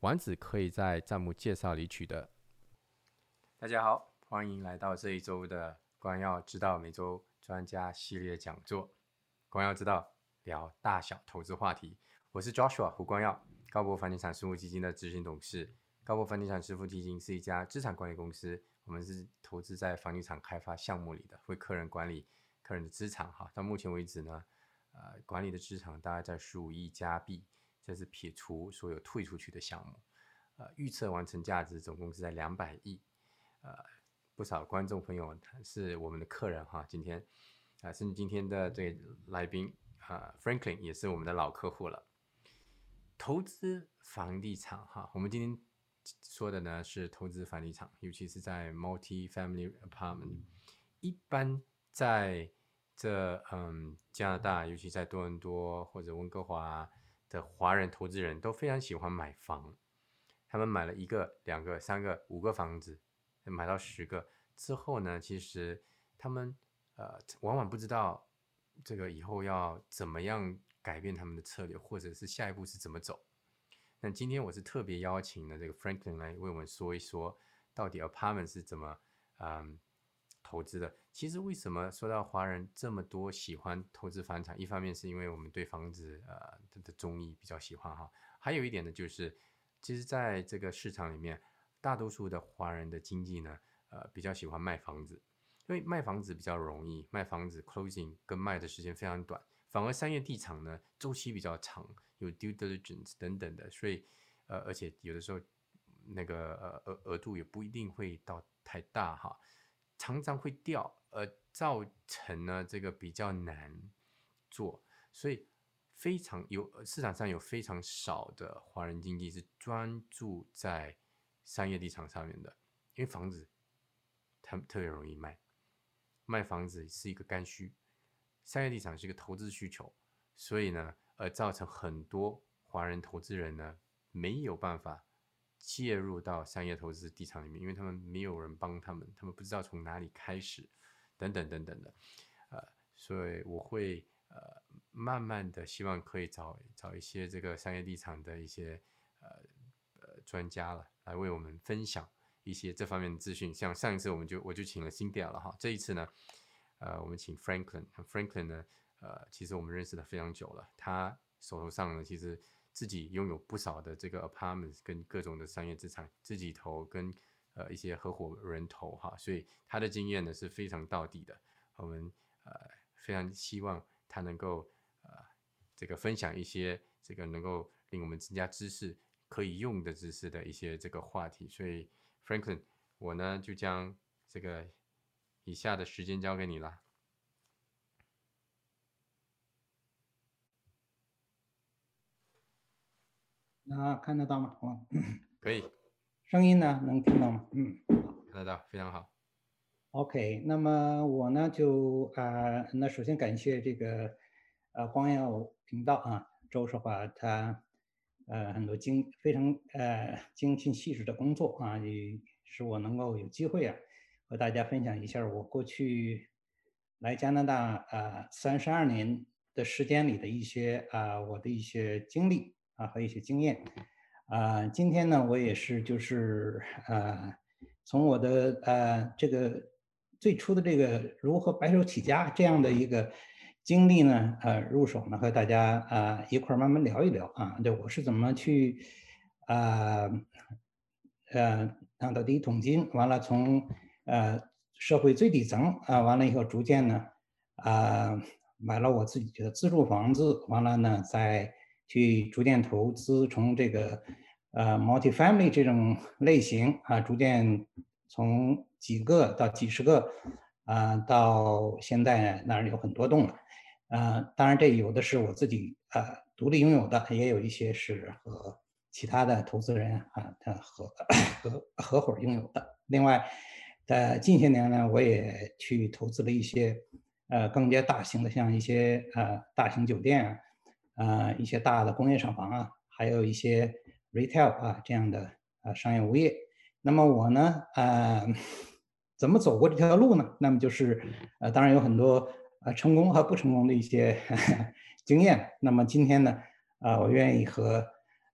丸子可以在弹幕介绍里取得。大家好，欢迎来到这一周的光耀之道每周专家系列讲座。光耀之道聊大小投资话题，我是 Joshua 胡光耀，高博房地产私募基金的执行董事。高博房地产私募基金是一家资产管理公司，我们是投资在房地产开发项目里的，为客人管理客人的资产。哈，到目前为止呢，呃，管理的资产大概在十五亿加币。这是撇除所有退出去的项目，呃，预测完成价值总共是在两百亿，呃，不少观众朋友是我们的客人哈，今天啊，甚至今天的这来宾啊，Franklin 也是我们的老客户了。投资房地产哈，我们今天说的呢是投资房地产，尤其是在 multi-family apartment，一般在这嗯加拿大，尤其在多伦多或者温哥华。的华人投资人都非常喜欢买房，他们买了一个、两个、三个、五个房子，买到十个之后呢，其实他们呃往往不知道这个以后要怎么样改变他们的策略，或者是下一步是怎么走。那今天我是特别邀请了这个 Franklin 来为我们说一说，到底 Apartment 是怎么嗯。投资的，其实为什么说到华人这么多喜欢投资房产？一方面是因为我们对房子呃的中意比较喜欢哈，还有一点呢就是，其实在这个市场里面，大多数的华人的经济呢，呃比较喜欢卖房子，因为卖房子比较容易，卖房子 closing 跟卖的时间非常短，反而商业地产呢周期比较长，有 due diligence 等等的，所以呃而且有的时候那个呃额额度也不一定会到太大哈。常常会掉，而造成呢这个比较难做，所以非常有市场上有非常少的华人经济是专注在商业地产上面的，因为房子它特别容易卖，卖房子是一个刚需，商业地产是一个投资需求，所以呢，而造成很多华人投资人呢没有办法。介入到商业投资地产里面，因为他们没有人帮他们，他们不知道从哪里开始，等等等等的，呃，所以我会呃慢慢的希望可以找找一些这个商业地产的一些呃呃专家了，来为我们分享一些这方面的资讯。像上一次我们就我就请了 Cynthia 了哈，这一次呢，呃，我们请 Franklin，Franklin 呢，呃，其实我们认识的非常久了，他手头上呢其实。自己拥有不少的这个 apartments 跟各种的商业资产，自己投跟呃一些合伙人投哈，所以他的经验呢是非常到底的。我们呃非常希望他能够呃这个分享一些这个能够令我们增加知识可以用的知识的一些这个话题。所以 Franklin，我呢就将这个以下的时间交给你了。啊，看得到吗？哦，可以。声音呢？能听到吗？嗯，看得到，非常好。OK，那么我呢就啊，那首先感谢这个呃光耀频道啊，周世华他呃很多精非常呃精心细致的工作啊，也使我能够有机会啊和大家分享一下我过去来加拿大啊三十二年的时间里的一些啊我的一些经历。啊，和一些经验，啊，今天呢，我也是就是呃，从我的呃这个最初的这个如何白手起家这样的一个经历呢，呃，入手呢，和大家啊一块儿慢慢聊一聊啊，对我是怎么去啊呃拿到第一桶金，完了从呃社会最底层啊，完了以后逐渐呢啊买了我自己的自住房子，完了呢在。去逐渐投资，从这个呃 multi-family 这种类型啊，逐渐从几个到几十个啊，到现在那儿有很多栋了啊。当然，这有的是我自己啊独立拥有的，也有一些是和其他的投资人啊，他合合合伙拥有的。另外，在近些年呢，我也去投资了一些呃更加大型的，像一些呃大型酒店啊，啊一些大的工业厂房啊，还有一些 retail 啊这样的啊商业物业。那么我呢，呃，怎么走过这条路呢？那么就是呃，当然有很多呃成功和不成功的一些 经验。那么今天呢，啊，我愿意和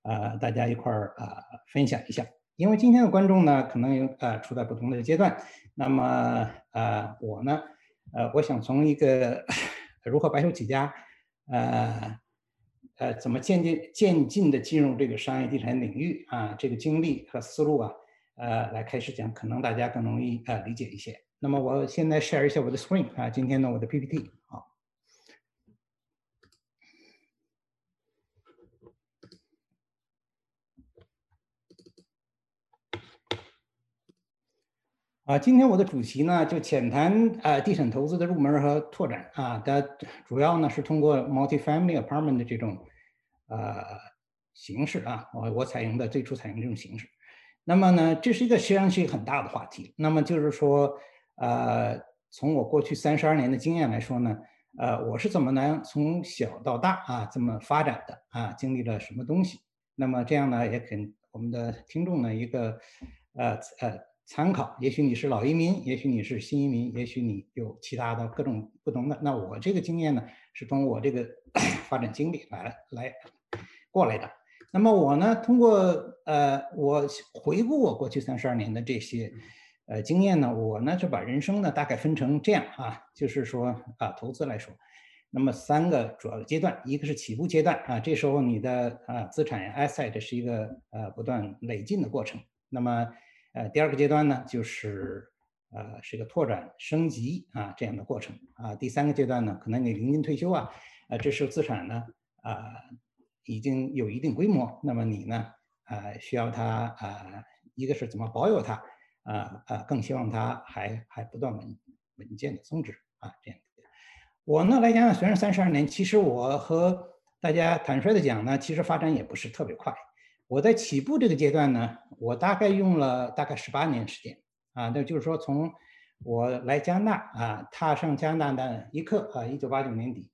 呃大家一块儿啊分享一下。因为今天的观众呢，可能呃处在不同的阶段。那么呃，我呢，呃，我想从一个 如何白手起家，呃呃，怎么渐渐渐进的进入这个商业地产领域啊，这个经历和思路啊。呃，来开始讲，可能大家更容易呃理解一些。那么我现在 share 一下我的 screen 啊，今天呢我的 PPT 啊。今天我的主题呢就浅谈啊地产投资的入门和拓展啊，它主要呢是通过 multi-family apartment 的这种呃形式啊，我我采用的最初采用这种形式。那么呢，这是一个实际上是一个很大的话题。那么就是说，呃，从我过去三十二年的经验来说呢，呃，我是怎么能从小到大啊这么发展的啊，经历了什么东西？那么这样呢，也给我们的听众呢一个呃呃参考。也许你是老移民，也许你是新移民，也许你有其他的各种不同的。那我这个经验呢，是从我这个 发展经历来来过来的。那么我呢，通过呃，我回顾我过去三十二年的这些呃经验呢，我呢就把人生呢大概分成这样啊，就是说啊，投资来说，那么三个主要的阶段，一个是起步阶段啊，这时候你的啊资产 asset 是一个呃不断累进的过程。那么呃第二个阶段呢，就是呃是一个拓展升级啊这样的过程啊。第三个阶段呢，可能你临近退休啊，呃这时候资产呢啊。已经有一定规模，那么你呢？呃，需要它啊，一个是怎么保有它，啊啊，更希望它还还不断稳稳健的增值啊，这样。我呢来讲，虽然三十二年，其实我和大家坦率的讲呢，其实发展也不是特别快。我在起步这个阶段呢，我大概用了大概十八年时间啊，那就是说从我来加拿大啊，踏上加拿大的一刻啊，一九八九年底，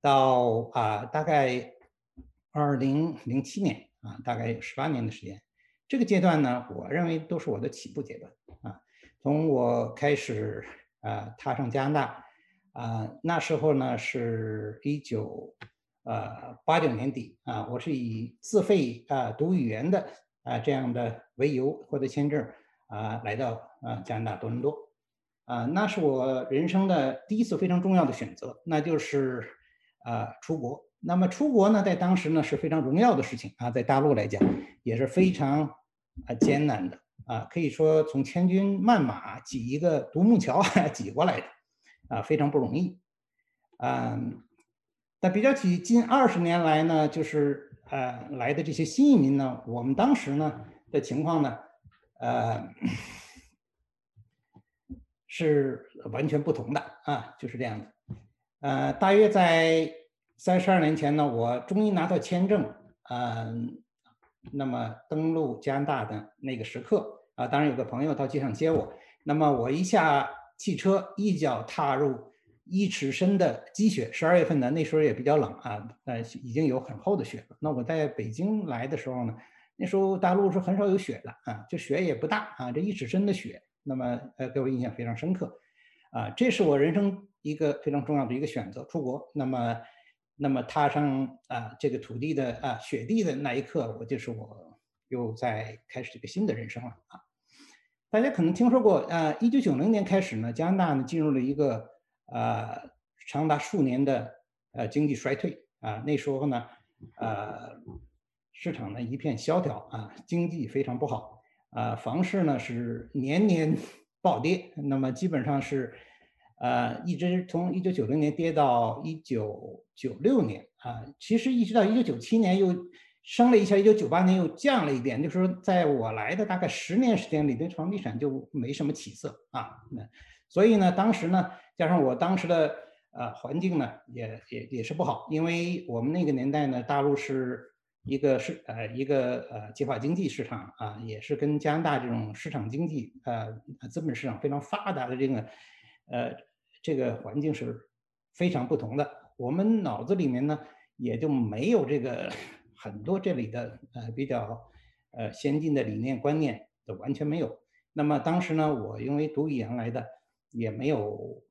到啊大概。二零零七年啊，大概有十八年的时间，这个阶段呢，我认为都是我的起步阶段啊。从我开始啊踏上加拿大啊，那时候呢是一九呃八九年底啊，我是以自费啊读语言的啊这样的为由获得签证啊来到啊加拿大多伦多啊，那是我人生的第一次非常重要的选择，那就是啊出国。那么出国呢，在当时呢是非常荣耀的事情啊，在大陆来讲也是非常啊艰难的啊，可以说从千军万马挤一个独木桥 挤过来的啊，非常不容易。嗯，但比较起近二十年来呢，就是呃来的这些新移民呢，我们当时呢的情况呢，呃是完全不同的啊，就是这样的。呃，大约在。三十二年前呢，我终于拿到签证，嗯，那么登陆加拿大的那个时刻啊，当然有个朋友到机场接我，那么我一下汽车，一脚踏入一尺深的积雪，十二月份呢那时候也比较冷啊，呃，已经有很厚的雪了。那我在北京来的时候呢，那时候大陆是很少有雪的啊，这雪也不大啊，这一尺深的雪，那么呃给我印象非常深刻，啊，这是我人生一个非常重要的一个选择，出国，那么。那么踏上啊这个土地的啊雪地的那一刻，我就是我又在开始一个新的人生了啊！大家可能听说过啊，一九九零年开始呢，加拿大呢进入了一个呃长达数年的呃经济衰退啊，那时候呢呃市场呢一片萧条啊，经济非常不好啊，房市呢是年年 暴跌，那么基本上是。呃，一直从一九九零年跌到一九九六年啊，其实一直到一九九七年又升了一下，一九九八年又降了一点，就是说在我来的大概十年时间里，对房地产就没什么起色啊。那所以呢，当时呢，加上我当时的呃环境呢，也也也是不好，因为我们那个年代呢，大陆是一个是呃一个呃计划经济市场啊，也是跟加拿大这种市场经济呃资本市场非常发达的这个呃这个环境是非常不同的。我们脑子里面呢也就没有这个很多这里的呃比较呃先进的理念观念都完全没有。那么当时呢，我因为读语言来的，也没有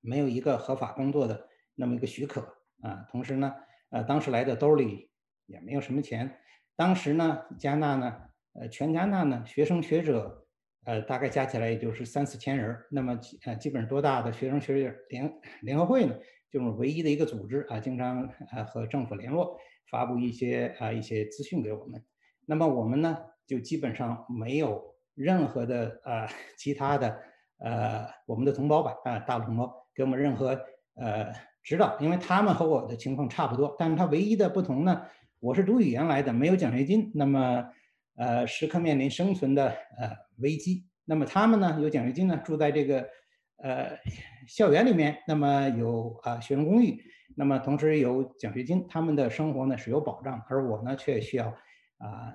没有一个合法工作的那么一个许可啊。同时呢，呃当时来的兜里。也没有什么钱，当时呢，加纳呢，呃，全加纳呢，学生学者，呃，大概加起来也就是三四千人。那么，呃，基本上多大的学生学者联联合会呢？就是唯一的一个组织啊，经常啊和政府联络，发布一些啊一些资讯给我们。那么我们呢，就基本上没有任何的呃其他的呃我们的同胞吧啊大陆同胞给我们任何呃指导，因为他们和我的情况差不多，但是他唯一的不同呢。我是读语言来的，没有奖学金，那么，呃，时刻面临生存的呃危机。那么他们呢，有奖学金呢，住在这个呃校园里面，那么有啊学生公寓，那么同时有奖学金，他们的生活呢是有保障，而我呢却需要啊，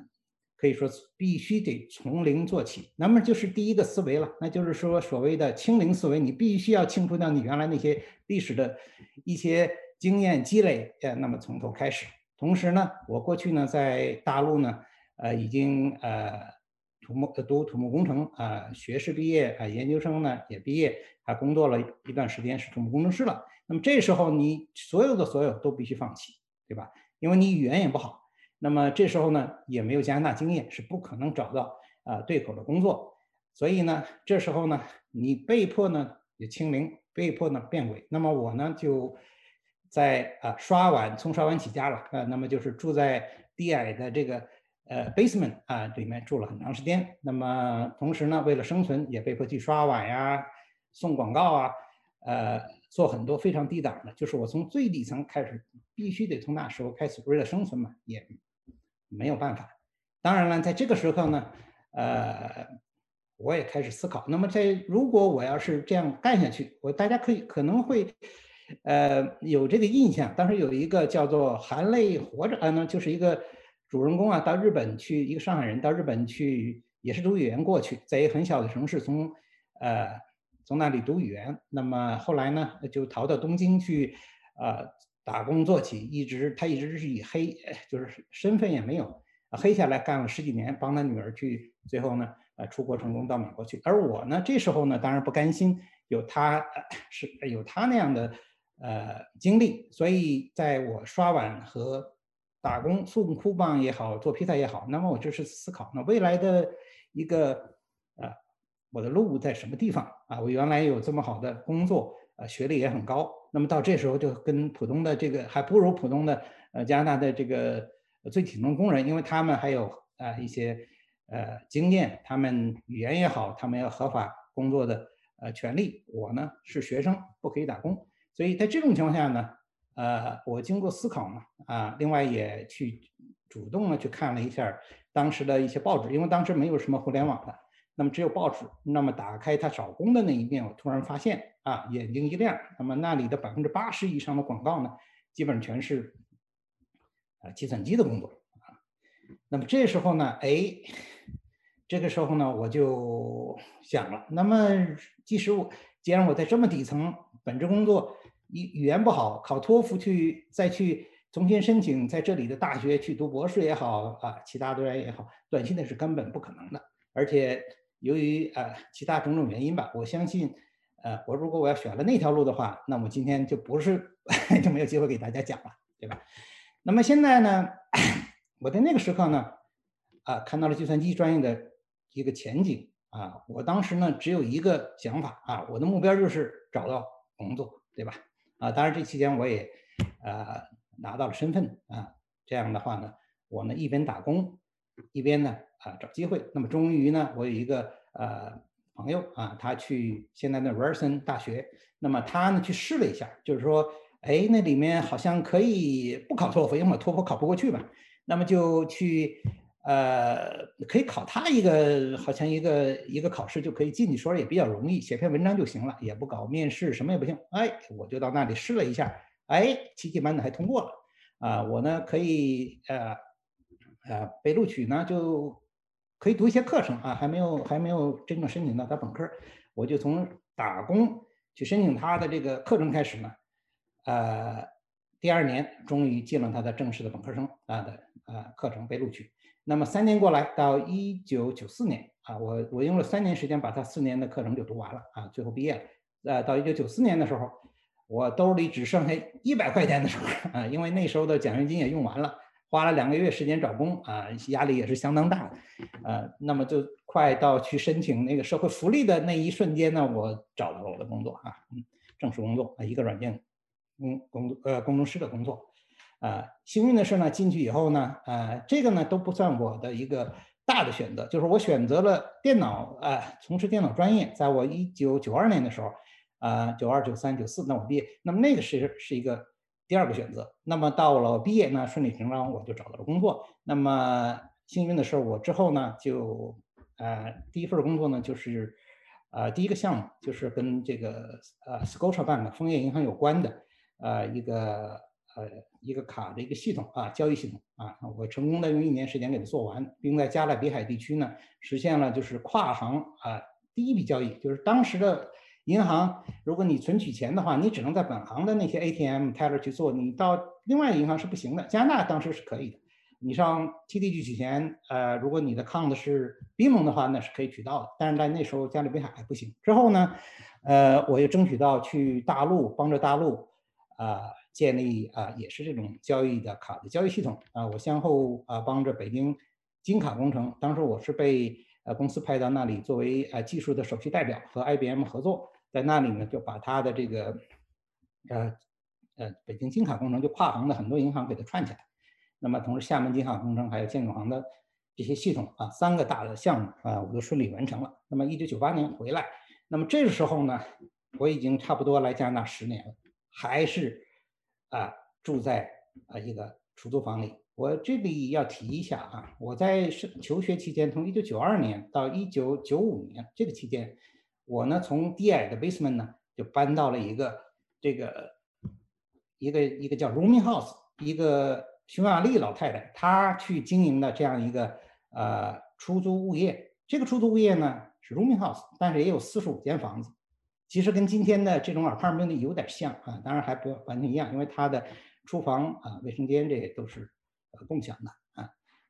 可以说必须得从零做起。那么就是第一个思维了，那就是说所谓的清零思维，你必须要清除掉你原来那些历史的一些经验积累，呃，那么从头开始。同时呢，我过去呢在大陆呢，呃，已经呃土木读土木工程啊，学士毕业啊，研究生呢也毕业，还工作了一段时间是土木工程师了。那么这时候你所有的所有都必须放弃，对吧？因为你语言也不好，那么这时候呢也没有加拿大经验，是不可能找到啊对口的工作。所以呢，这时候呢你被迫呢也清零，被迫呢变轨。那么我呢就。在啊刷碗，从刷碗起家了啊，那么就是住在低矮的这个呃 basement 啊里面住了很长时间。那么同时呢，为了生存，也被迫去刷碗呀、送广告啊，呃，做很多非常低档的。就是我从最底层开始，必须得从那时候开始，为了生存嘛，也没有办法。当然了，在这个时候呢，呃，我也开始思考。那么在如果我要是这样干下去，我大家可以可能会。呃，有这个印象。当时有一个叫做“含泪活着”啊，那就是一个主人公啊，到日本去，一个上海人到日本去，也是读语言过去，在一个很小的城市，从呃从那里读语言。那么后来呢，就逃到东京去，呃打工做起，一直他一直是以黑，就是身份也没有，黑下来干了十几年，帮他女儿去，最后呢，呃出国成功到美国去。而我呢，这时候呢，当然不甘心，有他是有他那样的。呃，经历，所以在我刷碗和打工送库棒也好，做披萨也好，那么我就是思考，那未来的一个呃，我的路在什么地方啊？我原来有这么好的工作，呃，学历也很高，那么到这时候就跟普通的这个还不如普通的呃加拿大的这个最底层工人，因为他们还有啊一些呃经验，他们语言也好，他们要合法工作的呃权利。我呢是学生，不可以打工。所以在这种情况下呢，呃，我经过思考嘛，啊，另外也去主动的去看了一下当时的一些报纸，因为当时没有什么互联网的，那么只有报纸。那么打开他找工的那一面，我突然发现啊，眼睛一亮，那么那里的百分之八十以上的广告呢，基本上全是啊计算机的工作。那么这时候呢，哎，这个时候呢，我就想了，那么即使我既然我在这么底层本职工作，语语言不好，考托福去再去重新申请在这里的大学去读博士也好啊，其他专业也好，短期内是根本不可能的。而且由于呃其他种种原因吧，我相信，呃，我如果我要选了那条路的话，那我今天就不是 就没有机会给大家讲了，对吧？那么现在呢，我在那个时刻呢，啊，看到了计算机专业的一个前景啊，我当时呢只有一个想法啊，我的目标就是找到工作，对吧？啊，当然这期间我也，呃，拿到了身份啊，这样的话呢，我呢一边打工，一边呢啊找机会。那么终于呢，我有一个呃朋友啊，他去现在的 v e r s o n 大学，那么他呢去试了一下，就是说，哎，那里面好像可以不考托福，因为托福考不过去嘛，那么就去。呃，可以考他一个，好像一个一个考试就可以进去，说也比较容易，写篇文章就行了，也不搞面试，什么也不行。哎，我就到那里试了一下，哎，奇迹般的还通过了，啊，我呢可以呃呃被录取呢就可以读一些课程啊，还没有还没有真正申请到他本科，我就从打工去申请他的这个课程开始呢，呃，第二年终于进了他的正式的本科生啊的啊课程被录取。那么三年过来，到一九九四年啊，我我用了三年时间把他四年的课程就读完了啊，最后毕业了。呃，到一九九四年的时候。我兜里只剩下一百块钱的时候啊，因为那时候的奖学金也用完了，花了两个月时间找工啊，压力也是相当大的，呃，那么就快到去申请那个社会福利的那一瞬间呢，我找到了我的工作啊，嗯，正式工作啊，一个软件工工呃工程师的工作，啊，幸运的是呢，进去以后呢，呃，这个呢都不算我的一个大的选择，就是我选择了电脑啊，从事电脑专业，在我一九九二年的时候。啊，九二九三九四，那我毕业，那么那个是是一个第二个选择。那么到了毕业，呢顺理成章我就找到了工作。那么幸运的是，我之后呢，就呃第一份工作呢，就是呃第一个项目就是跟这个呃 Scotiabank 枫叶银行有关的呃一个呃一个卡的一个系统啊，交易系统啊，我成功的用一年时间给它做完，并在加勒比海地区呢实现了就是跨行啊第一笔交易，就是当时的。银行，如果你存取钱的话，你只能在本行的那些 ATM teller 去做，你到另外银行是不行的。加拿大当时是可以的，你上 TD 去取钱，呃，如果你的 account 是 bm 的话，那是可以取到的。但是在那时候加勒比海还不行。之后呢，呃，我又争取到去大陆，帮着大陆啊建立啊也是这种交易的卡的交易系统啊。我先后啊帮着北京金卡工程，当时我是被呃公司派到那里作为呃技术的首席代表，和 IBM 合作。在那里呢，就把他的这个，呃，呃，北京金卡工程就跨行的很多银行给它串起来。那么，同时厦门金卡工程还有建总行的这些系统啊，三个大的项目啊，我都顺利完成了。那么，一九九八年回来，那么这个时候呢，我已经差不多来加拿大十年了，还是啊住在啊一个出租房里。我这里要提一下啊，我在是求学期间，从一九九二年到一九九五年这个期间。我呢，从低矮的 basement 呢，就搬到了一个这个一个一个叫 rooming house，一个匈牙利老太太她去经营的这样一个呃出租物业。这个出租物业呢是 rooming house，但是也有四十五间房子，其实跟今天的这种 apartment 有点像啊，当然还不完全一样，因为它的厨房啊、卫生间这些都是共享的。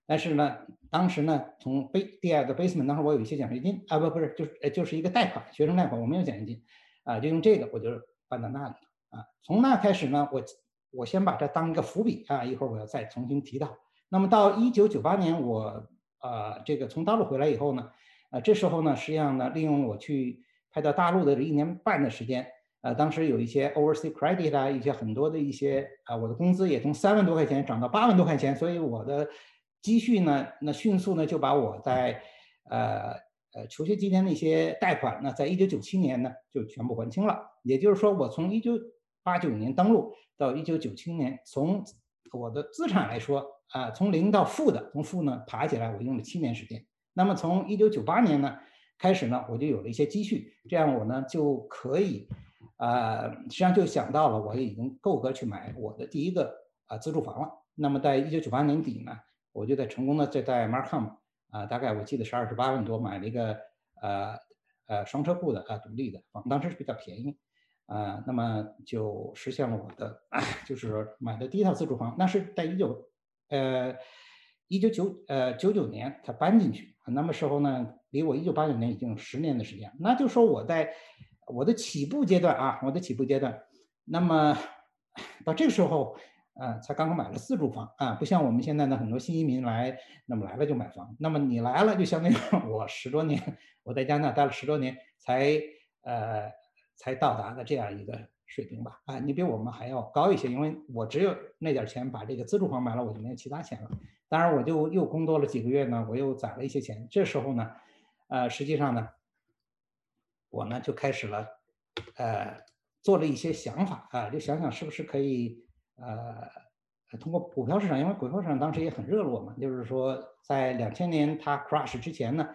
但是呢，当时呢，从 B 第二个 basement，当时我有一些奖学金啊，不不是，就是就是一个贷款，学生贷款，我没有奖学金，啊，就用这个，我就搬到那里啊。从那开始呢，我我先把它当一个伏笔啊，一会儿我要再重新提到。那么到一九九八年，我啊这个从大陆回来以后呢，啊这时候呢，实际上呢，利用我去派到大陆的这一年半的时间，啊当时有一些 overseas credit 啊，一些很多的一些啊，我的工资也从三万多块钱涨到八万多块钱，所以我的。积蓄呢？那迅速呢就把我在，呃呃求学期间那些贷款呢，在一九九七年呢就全部还清了。也就是说，我从一九八九年登陆到一九九七年，从我的资产来说啊，从零到负的，从负呢爬起来，我用了七年时间。那么从一九九八年呢开始呢，我就有了一些积蓄，这样我呢就可以，呃，实际上就想到了，我已经够格去买我的第一个啊自住房了。那么在一九九八年底呢。我就在成功的在在 Markham 啊，大概我记得是二十八万多买了一个呃呃双车库的啊独立的房，当时是比较便宜啊，那么就实现了我的就是买的第一套自住房，那是在一九呃一九九呃九九年才搬进去，那么时候呢离我一九八九年已经十年的时间，那就说我在我的起步阶段啊，我的起步阶段，那么到这个时候。啊，才刚刚买了自住房啊，不像我们现在的很多新移民来，那么来了就买房。那么你来了，就相当于 我十多年，我在加拿大待了十多年，才呃才到达的这样一个水平吧。啊，你比我们还要高一些，因为我只有那点钱把这个自住房买了，我就没有其他钱了。当然，我就又工作了几个月呢，我又攒了一些钱。这时候呢，呃，实际上呢，我呢就开始了，呃，做了一些想法啊，就想想是不是可以。呃，通过股票市场，因为股票市场当时也很热络嘛，就是说在两千年它 crash 之前呢，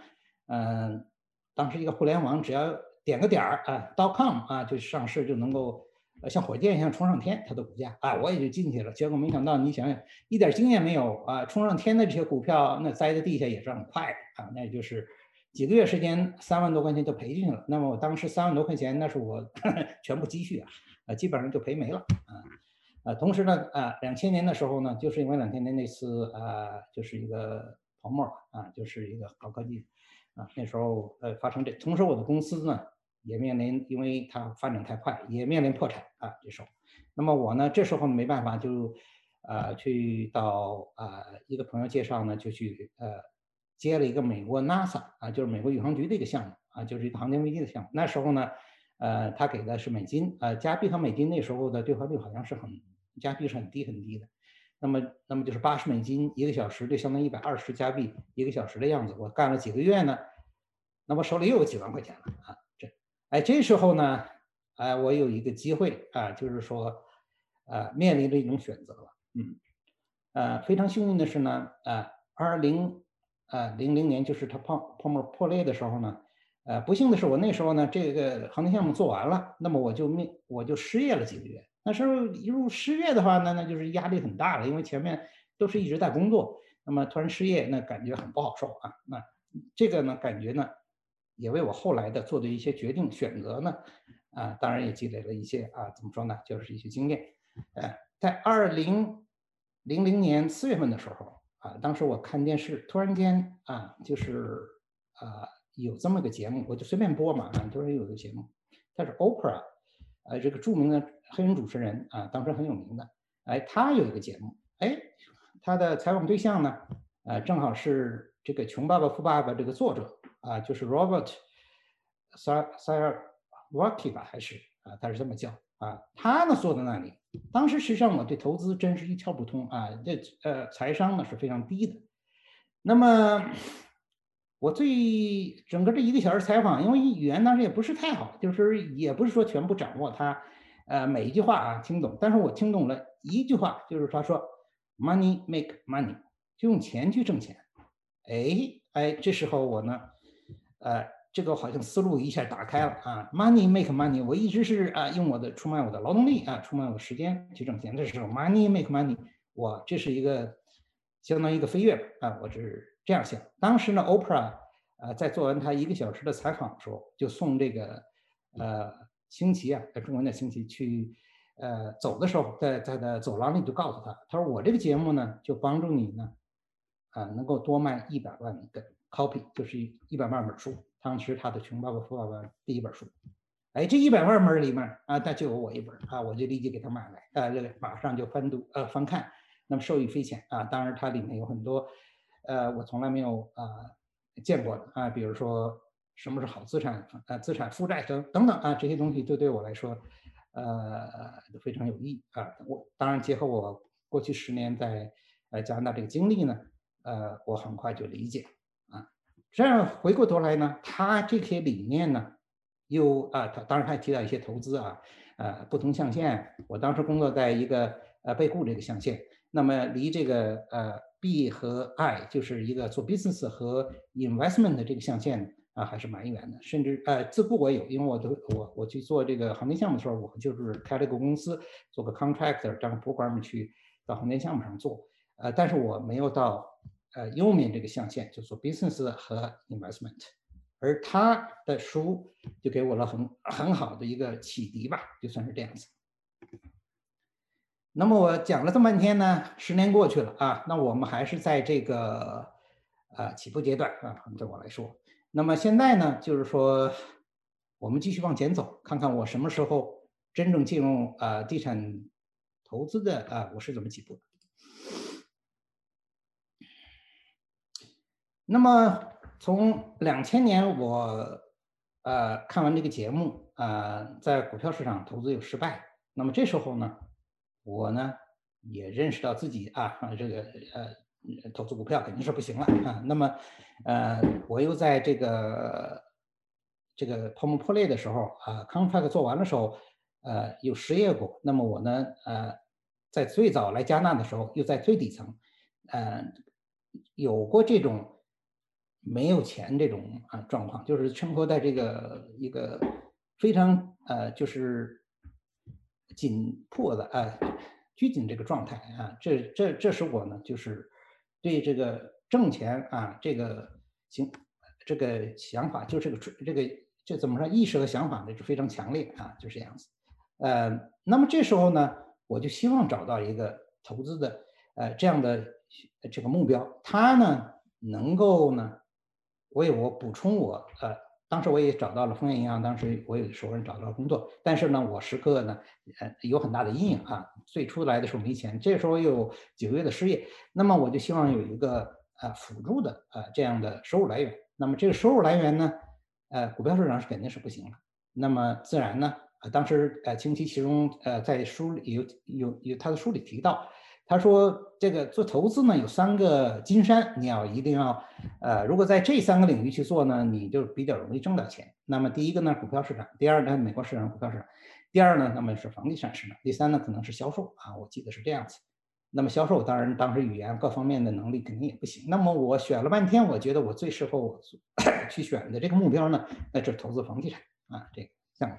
嗯，当时一个互联网只要点个点儿啊，dot com 啊就上市就能够呃像火箭一样冲上天，它的股价啊，我也就进去了。结果没想到，你想想，一点经验没有啊，冲上天的这些股票，那栽在地下也是很快的啊，那就是几个月时间，三万多块钱就赔进去了。那么我当时三万多块钱，那是我 全部积蓄啊，啊，基本上就赔没了啊。啊，同时呢，啊，两千年的时候呢，就是因为两千年那次啊，就是一个泡沫啊，就是一个高科技啊，那时候呃发生这，同时我的公司呢也面临，因为它发展太快，也面临破产啊，这时候，那么我呢这时候没办法，就啊去到啊一个朋友介绍呢，就去呃接了一个美国 NASA 啊，就是美国宇航局的一个项目啊，就是一个航天飞机的项目。那时候呢，呃，他给的是美金，呃，加币和美金那时候的兑换率好像是很。加币是很低很低的，那么那么就是八十美金一个小时，就相当于一百二十加币一个小时的样子。我干了几个月呢，那么手里又有几万块钱了啊！这哎，这时候呢，哎，我有一个机会啊，就是说，呃，面临着一种选择了。嗯，呃，非常幸运的是呢，呃，二零呃零零年就是它泡泡沫破裂的时候呢，呃，不幸的是我那时候呢，这个航天项目做完了，那么我就面我就失业了几个月。那时候一入失业的话呢，那就是压力很大了，因为前面都是一直在工作，那么突然失业，那感觉很不好受啊。那这个呢，感觉呢，也为我后来的做的一些决定选择呢，啊，当然也积累了一些啊，怎么说呢，就是一些经验。呃，在二零零零年四月份的时候啊，当时我看电视，突然间啊，就是啊有这么个节目，我就随便播嘛，突然有个节目，它是 Oprah。呃，这个著名的黑人主持人啊，当时很有名的，哎，他有一个节目，哎，他的采访对象呢，呃，正好是这个《穷爸爸富爸爸》这个作者啊，就是 Robert s a s a r w a k i 吧，还是啊，他是这么叫啊，他呢坐在那里，当时实际上我对投资真是一窍不通啊，这呃财商呢是非常低的，那么。我最整个这一个小时采访，因为语言当时也不是太好，就是也不是说全部掌握他，呃，每一句话啊听懂，但是我听懂了一句话，就是他说 “money make money”，就用钱去挣钱。哎哎，这时候我呢，呃，这个好像思路一下打开了啊，“money make money”，我一直是啊用我的出卖我的劳动力啊，出卖我的时间去挣钱。这时候 “money make money”，我这是一个相当于一个飞跃吧啊，我是。这样想，当时呢，Oprah，呃，在做完他一个小时的采访的时候，就送这个，呃，星奇啊，在中文的星奇去，呃，走的时候，在在的走廊里就告诉他，他说我这个节目呢，就帮助你呢，啊，能够多卖一百万个 copy，就是一百万本书。当时他的《穷爸爸富爸爸》第一本书，哎，这一百万本里面啊，他就有我一本啊，我就立即给他买来，啊，这个马上就翻读，呃，翻看，那么受益匪浅啊。当然，它里面有很多。呃，我从来没有啊见过的啊，比如说什么是好资产啊，资产负债等等等啊，这些东西都对我来说，呃，都非常有益啊。我当然结合我过去十年在呃加拿大这个经历呢，呃，我很快就理解啊。这样回过头来呢，他这些理念呢，又啊，他当然还提到一些投资啊，呃，不同象限。我当时工作在一个呃被雇这个象限，那么离这个呃。B 和 I 就是一个做 business 和 investment 的这个象限啊，还是蛮远的。甚至呃，自雇我有，因为我都我我去做这个航天项目的时候，我就是开了个公司，做个 contractor，当 program 去到航天项目上做。呃，但是我没有到呃右面这个象限，就做 business 和 investment。而他的书就给我了很很好的一个启迪吧，就算是这样子。那么我讲了这么半天呢，十年过去了啊，那我们还是在这个呃起步阶段啊，对我来说。那么现在呢，就是说我们继续往前走，看看我什么时候真正进入呃地产投资的啊，我是怎么起步的。那么从两千年我呃看完这个节目啊，在股票市场投资有失败，那么这时候呢？我呢也认识到自己啊，这个呃投资股票肯定是不行了啊。那么呃我又在这个这个泡沫破裂的时候啊，contract 做完的时候呃又失业过。那么我呢呃在最早来加纳的时候，又在最底层呃有过这种没有钱这种啊状况，就是生活在这个一个非常呃就是。紧迫的啊，拘谨这个状态啊，这这这使我呢，就是对这个挣钱啊，这个行这个想法，就这个这个这怎么说意识和想法呢，是非常强烈啊，就是这样子。呃，那么这时候呢，我就希望找到一个投资的呃这样的这个目标，他呢能够呢为我补充我呃。当时我也找到了丰源银行，当时我有熟人找到了工作，但是呢，我时刻呢，呃，有很大的阴影啊。最初来的时候没钱，这时候又几个月的失业，那么我就希望有一个呃辅助的呃这样的收入来源。那么这个收入来源呢，呃，股票市场是肯定是不行了。那么自然呢，呃，当时呃，清奇其中呃在书里有有有他的书里提到。他说：“这个做投资呢，有三个金山，你要一定要，呃，如果在这三个领域去做呢，你就比较容易挣到钱。那么第一个呢，股票市场；第二呢，美国市场股票市场；第二呢，那么是房地产市场；第三呢，可能是销售啊。我记得是这样子。那么销售当然当时语言各方面的能力肯定也不行。那么我选了半天，我觉得我最适合我 去选的这个目标呢，那就是投资房地产啊这个项目。”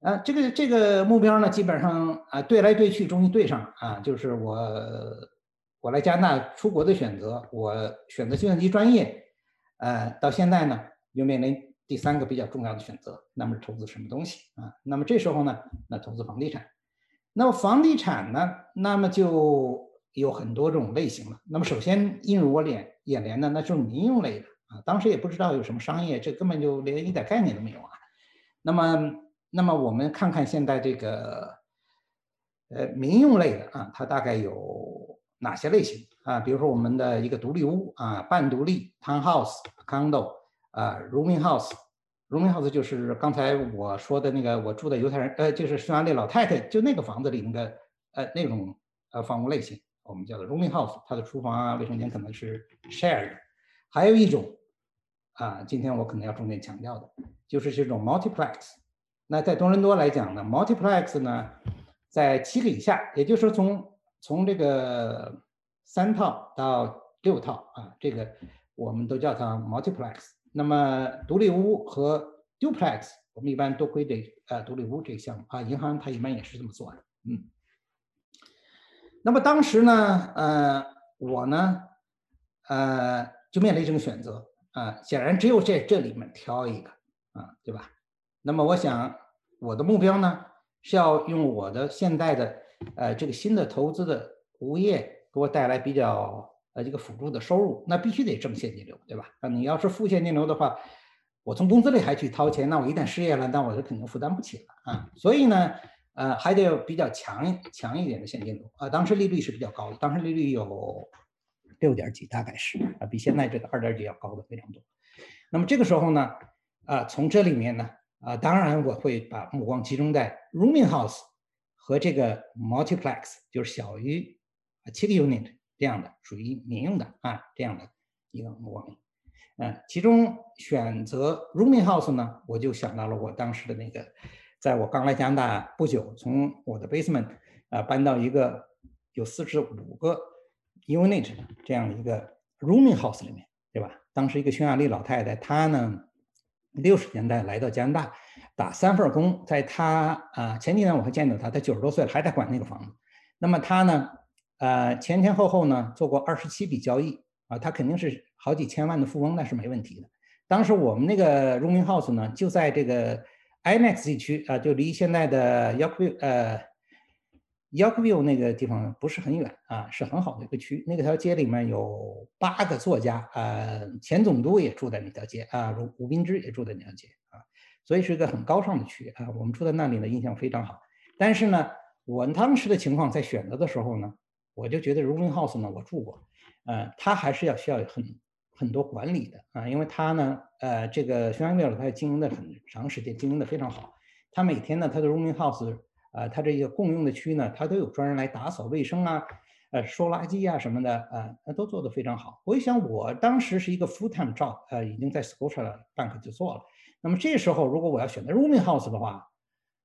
啊，这个这个目标呢，基本上啊对来对去终于对上了啊，就是我我来加拿大出国的选择，我选择计算机专业，呃，到现在呢又面临第三个比较重要的选择，那么投资什么东西啊？那么这时候呢，那投资房地产，那么房地产呢，那么就有很多这种类型了。那么首先映入我眼眼帘的那就是民用类的啊，当时也不知道有什么商业，这根本就连一点概念都没有啊。那么那么我们看看现在这个，呃，民用类的啊，它大概有哪些类型啊？比如说我们的一个独立屋啊，半独立 townhouse、condo 啊，rooming house，rooming house 就是刚才我说的那个我住的犹太人，呃，就是匈牙利老太太就那个房子里面的呃那种呃房屋类型，我们叫做 rooming house，它的厨房啊、卫生间可能是 shared。还有一种啊，今天我可能要重点强调的，就是这种 multiplex。那在多伦多来讲呢，multiplex 呢，在七个以下，也就是说从从这个三套到六套啊，这个我们都叫它 multiplex。那么独立屋和 duplex，我们一般都归这呃独立屋这个项目啊，银行它一般也是这么做的，嗯。那么当时呢，呃，我呢，呃，就面临这个选择啊，显然只有这这里面挑一个啊，对吧？那么我想，我的目标呢是要用我的现在的呃这个新的投资的物业给我带来比较呃这个辅助的收入，那必须得挣现金流，对吧？啊，你要是负现金流的话，我从工资里还去掏钱，那我一旦失业了，那我就肯定负担不起了啊。所以呢，呃，还得有比较强强一点的现金流啊。当时利率是比较高的，当时利率有六点几，大概是啊，比现在这个二点几要高的非常多。那么这个时候呢，啊，从这里面呢。啊，当然我会把目光集中在 rooming house 和这个 multiplex，就是小于七个 unit 这样的，属于民用的啊这样的一个目光。嗯，其中选择 rooming house 呢，我就想到了我当时的那个，在我刚来加拿大不久，从我的 basement 啊搬到一个有四十五个 unit 的这样的一个 rooming house 里面，对吧？当时一个匈牙利老太太，她呢。六十年代来到加拿大，打三份工，在他啊前几年我还见到他，他九十多岁了还在管那个房子。那么他呢，呃前前后后呢做过二十七笔交易啊，他肯定是好几千万的富翁，那是没问题的。当时我们那个 rooming house 呢就在这个 IMAX 地区啊，就离现在的 York 呃。Yorkville 那个地方不是很远啊，是很好的一个区。那个条街里面有八个作家，呃，前总督也住在那条街啊，吴吴斌之也住在那条街啊，所以是一个很高尚的区啊。我们住在那里呢，印象非常好。但是呢，我当时的情况在选择的时候呢，我就觉得 Rooming House 呢，我住过，呃，它还是要需要很很多管理的啊，因为它呢，呃，这个匈牙利它经营的很长时间，经营的非常好。它每天呢，它的 Rooming House。啊，它这个共用的区呢，它都有专人来打扫卫生啊，呃，收垃圾啊什么的，啊，那都做得非常好。我一想，我当时是一个 full time job，呃，已经在 Scotia Bank 就做了。那么这时候，如果我要选择 rooming house 的话，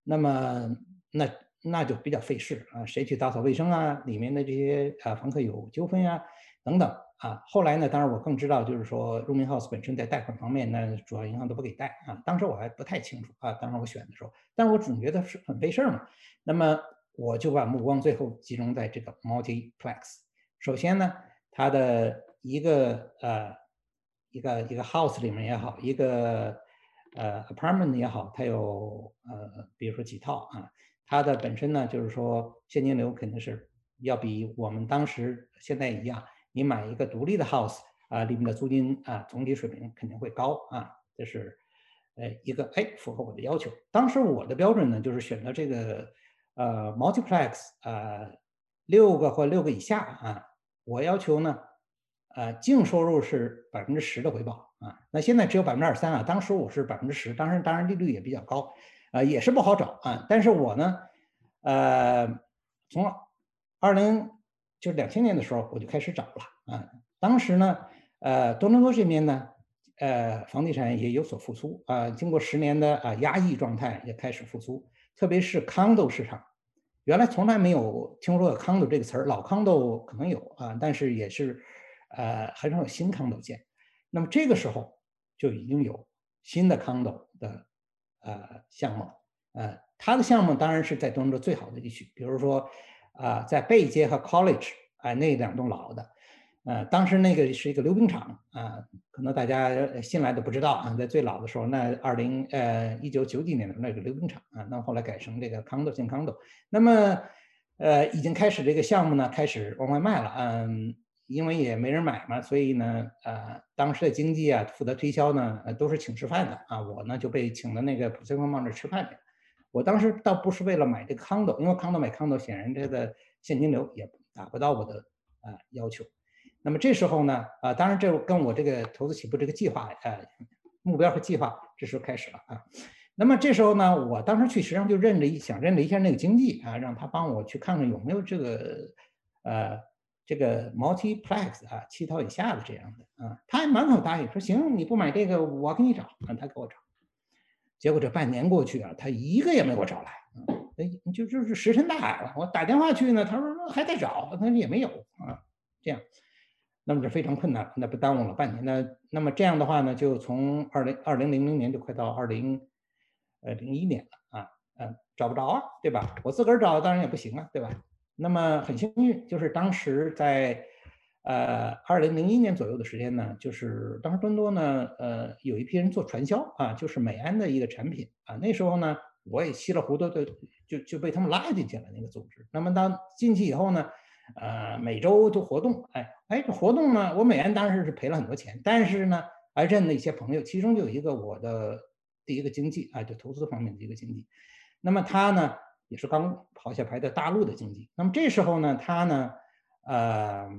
那么那那就比较费事啊，谁去打扫卫生啊？里面的这些啊房客有纠纷呀，等等啊，后来呢，当然我更知道，就是说 Rooming House 本身在贷款方面呢，主要银行都不给贷啊。当时我还不太清楚啊，当时我选的时候，但是我总觉得是很费事儿嘛。那么我就把目光最后集中在这个 Multiplex。首先呢，它的一个呃一个一个 house 里面也好，一个呃 apartment 也好，它有呃比如说几套啊，它的本身呢就是说现金流肯定是要比我们当时现在一样。你买一个独立的 house 啊，里面的租金啊，总体水平肯定会高啊，这是呃一个哎符合我的要求。当时我的标准呢，就是选择这个呃 multiplex 啊，六个或六个以下啊，我要求呢，呃净收入是百分之十的回报啊。那现在只有百分之二三啊，当时我是百分之十，当然当然利率也比较高啊，也是不好找啊。但是我呢，呃从二零。就是两千年的时候，我就开始找了啊。当时呢，呃，多伦多这边呢，呃，房地产也有所复苏啊。经过十年的啊压抑状态，也开始复苏。特别是 condo 市场，原来从来没有听说过 condo 这个词儿，老 condo 可能有啊，但是也是呃很少有新 condo 建。那么这个时候就已经有新的 condo 的呃项目，呃，它的项目当然是在多伦多最好的地区，比如说。啊，在贝街和 College，哎，那两栋老的，呃，当时那个是一个溜冰场啊，可能大家新来的不知道啊，在最老的时候，那二零呃一九九几年的那个溜冰场啊，那后来改成这个 Condo 建 Condo，那么呃已经开始这个项目呢，开始往外卖了，嗯，因为也没人买嘛，所以呢，呃，当时的经济啊，负责推销呢，都是请吃饭的啊，我呢就被请到那个普森方那吃饭去了。我当时倒不是为了买这个 condo，因为 condo 买 condo 显然这个现金流也达不到我的啊要求。那么这时候呢，啊，当然这跟我这个投资起步这个计划啊目标和计划这时候开始了啊。那么这时候呢，我当时去实际上就认了一想认了一下那个经济啊，让他帮我去看看有没有这个呃这个 multiplex 啊七套以下的这样的啊，他还满口答应说行，你不买这个我给你找，啊，他给我找。结果这半年过去啊，他一个也没给我找来，哎，就就是石沉大海了。我打电话去呢，他说还在找，他说也没有啊，这样，那么这非常困难，那不耽误了半年。那那么这样的话呢，就从二零二零零零年就快到二零呃零一年了啊，嗯，找不着啊，对吧？我自个儿找当然也不行啊，对吧？那么很幸运，就是当时在。呃，二零零一年左右的时间呢，就是当时多伦多呢，呃，有一批人做传销啊，就是美安的一个产品啊。那时候呢，我也稀里糊涂的就就被他们拉进去了那个组织。那么当进去以后呢，呃，每周都活动，哎哎，这活动呢，我美安当时是赔了很多钱，但是呢，还认了一些朋友，其中就有一个我的第一个经济啊，就投资方面的一个经济。那么他呢，也是刚跑下牌的大陆的经济。那么这时候呢，他呢，呃。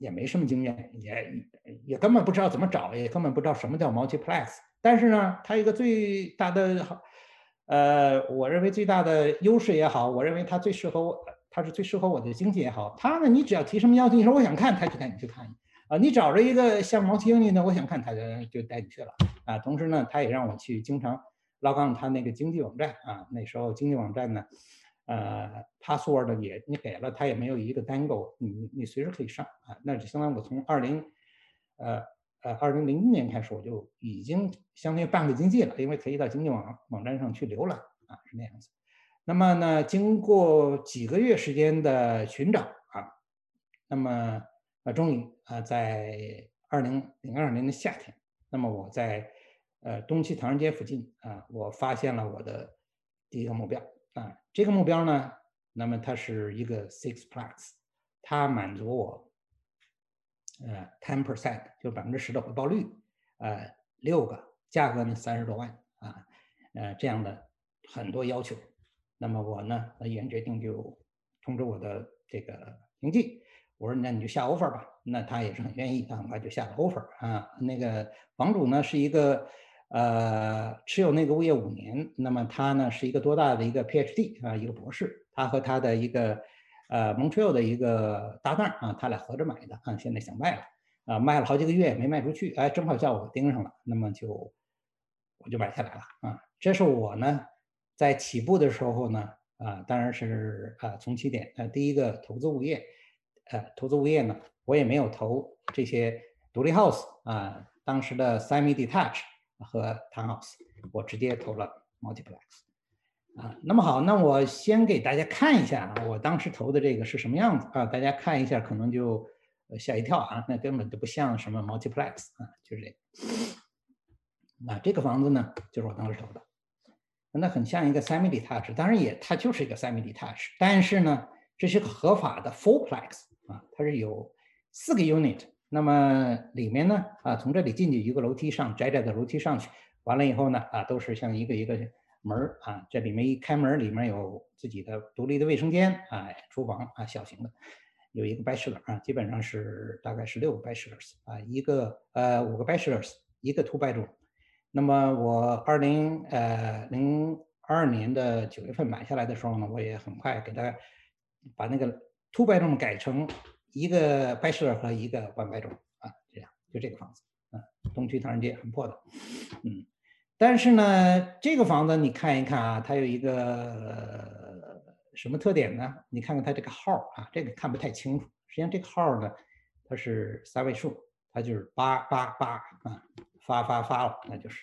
也没什么经验，也也根本不知道怎么找，也根本不知道什么叫 multiplex。但是呢，它一个最大的，呃，我认为最大的优势也好，我认为它最适合我，它是最适合我的经济也好。它呢，你只要提什么要求，你说我想看，他就带你去看。啊，你找着一个像毛经济呢，我想看，他就就带你去了。啊，同时呢，他也让我去经常捞杠他那个经济网站啊。那时候经济网站呢。呃，password 也你给了他也没有一个单购，你你随时可以上啊。那就相当于我从二零，呃呃二零零一年开始我就已经相当于半个经济了，因为可以到经济网网站上去浏览啊，是那样子。那么呢，经过几个月时间的寻找啊，那么啊终于啊在二零零二年的夏天，那么我在呃东区唐人街附近啊，我发现了我的第一个目标。啊，这个目标呢，那么它是一个 six plus，它满足我，呃，ten percent 就百分之十的回报率，呃，六个价格呢三十多万啊，呃，这样的很多要求，那么我呢，那原决定就通知我的这个经纪，我说那你就下 offer 吧，那他也是很愿意，他很快就下了 offer 啊，那个房主呢是一个。呃，持有那个物业五年，那么他呢是一个多大的一个 PhD 啊，一个博士，他和他的一个呃 Montreal 的一个搭档啊，他俩合着买的啊，现在想卖了啊，卖了好几个月没卖出去，哎，正好叫我盯上了，那么就我就买下来了啊。这是我呢在起步的时候呢啊，当然是啊从起点呃第一个投资物业，呃投资物业呢，我也没有投这些独立 house 啊，当时的 semi detached 和 townhouse，我直接投了 multiplex。啊，那么好，那我先给大家看一下啊，我当时投的这个是什么样子啊？大家看一下，可能就吓一跳啊，那根本就不像什么 multiplex 啊，就是这个。那这个房子呢，就是我当时投的，那很像一个 semi detached，当然也它就是一个 semi detached，但是呢，这是个合法的 fourplex 啊，它是有四个 unit，那么里面呢啊，从这里进去一个楼梯上窄窄的楼梯上去，完了以后呢啊，都是像一个一个。门儿啊，这里面一开门，里面有自己的独立的卫生间啊，厨房啊，小型的，有一个 bachelor 啊，基本上是大概是六个 bachelors 啊，一个呃五个 bachelors，一个 two bedroom。那么我二零呃零二年的九月份买下来的时候呢，我也很快给他把那个 two bedroom 改成一个 bachelor 和一个 one bedroom 啊，这样就这个房子啊，东区唐人街很破的，嗯。但是呢，这个房子你看一看啊，它有一个什么特点呢？你看看它这个号啊，这个看不太清楚。实际上这个号呢，它是三位数，它就是八八八啊，发发发了，那就是，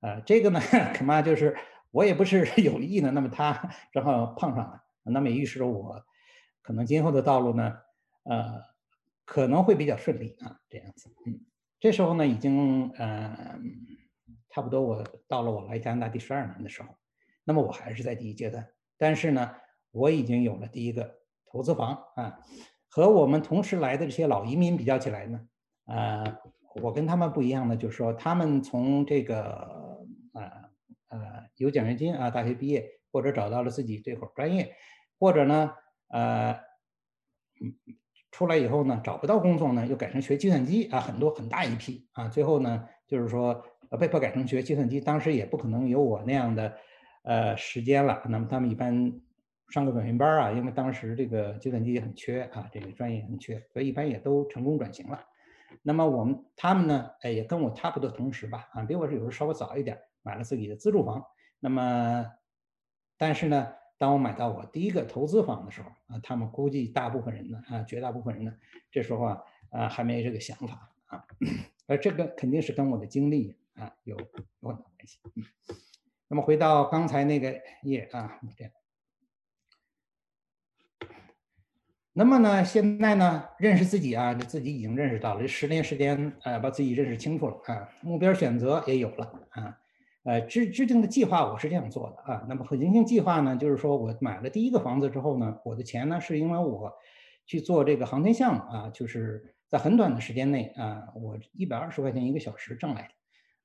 呃，这个呢，恐怕就是我也不是 有意的，那么它正好碰上了，那么也预示着我可能今后的道路呢，呃，可能会比较顺利啊，这样子。嗯，这时候呢，已经呃。差不多，我到了我来加拿大第十二年的时候，那么我还是在第一阶段，但是呢，我已经有了第一个投资房啊。和我们同时来的这些老移民比较起来呢，呃，我跟他们不一样的就是说，他们从这个呃呃有奖学金啊，大学毕业或者找到了自己这会儿专业，或者呢呃出来以后呢找不到工作呢，又改成学计算机啊，很多很大一批啊，最后呢就是说。被迫改成学计算机，当时也不可能有我那样的，呃，时间了。那么他们一般上个短训班啊，因为当时这个计算机也很缺啊，这个专业很缺，所以一般也都成功转型了。那么我们他们呢，哎，也跟我差不多同时吧，啊，比我是有时候稍微早一点，买了自己的自住房。那么，但是呢，当我买到我第一个投资房的时候啊，他们估计大部分人呢，啊，绝大部分人呢，这时候啊，啊，还没这个想法啊，而这个肯定是跟我的经历。啊，有有很大关系。那么回到刚才那个页啊，这样。那么呢，现在呢，认识自己啊，自己已经认识到了，这十年时间，呃，把自己认识清楚了啊，目标选择也有了啊，呃，制制定的计划我是这样做的啊。那么可行性计划呢，就是说我买了第一个房子之后呢，我的钱呢，是因为我去做这个航天项目啊，就是在很短的时间内啊，我一百二十块钱一个小时挣来的。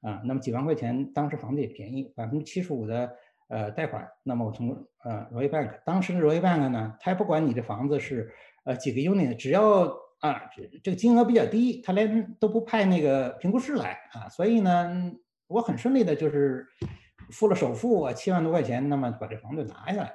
啊，那么几万块钱，当时房子也便宜，百分之七十五的呃贷款。那么我从呃 Roy Bank，当时的 Roy Bank 呢，他也不管你的房子是呃几个 unit，只要啊这这个金额比较低，他连都不派那个评估师来啊。所以呢，我很顺利的就是付了首付啊七万多块钱，那么把这房子拿下来了。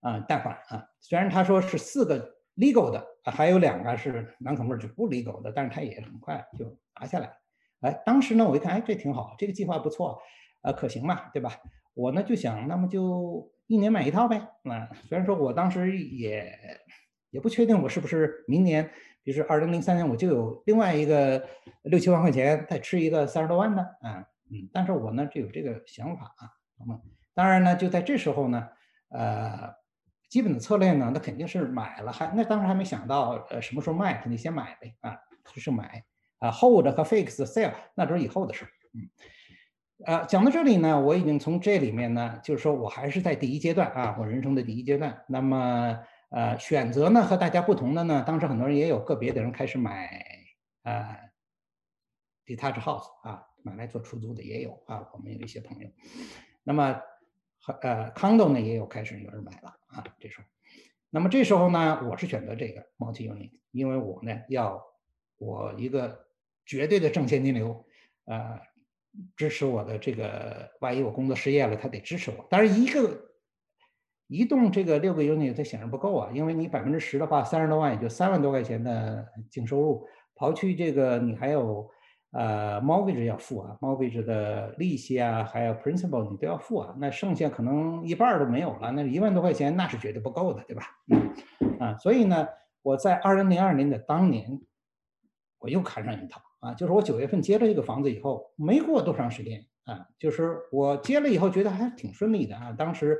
啊，贷款啊，虽然他说是四个 legal 的，还有两个是南口味儿就不 legal 的，但是他也很快就拿下来了。哎，当时呢，我一看，哎，这挺好，这个计划不错，呃，可行嘛，对吧？我呢就想，那么就一年买一套呗。啊，虽然说我当时也也不确定我是不是明年，比如说二零零三年我就有另外一个六七万块钱再吃一个三十多万的，啊，嗯，但是我呢就有这个想法啊，那么当然呢，就在这时候呢，呃，基本的策略呢，那肯定是买了，还那当时还没想到，呃，什么时候卖，肯定先买呗，啊，就是买。啊，hold 和 fix sell 那都是以后的事。嗯，呃，讲到这里呢，我已经从这里面呢，就是说我还是在第一阶段啊，我人生的第一阶段。那么，呃，选择呢和大家不同的呢，当时很多人也有个别的人开始买呃 detached house 啊，买来做出租的也有啊，我们有一些朋友。那么，呃，condo 呢也有开始有人买了啊，这时候。那么这时候呢，我是选择这个 multi unit，因为我呢要我一个。绝对的正现金流，呃，支持我的这个，万一我工作失业了，他得支持我。但是一个移动这个六个 unit 它显然不够啊，因为你百分之十的话，三十多万也就三万多块钱的净收入，刨去这个你还有呃 mortgage 要付啊，mortgage 的利息啊，还有 principal 你都要付啊，那剩下可能一半都没有了，那一万多块钱那是绝对不够的，对吧？啊，所以呢，我在二零零二年的当年，我又看上一套啊，就是我九月份接了这个房子以后，没过多长时间啊，就是我接了以后觉得还挺顺利的啊。当时，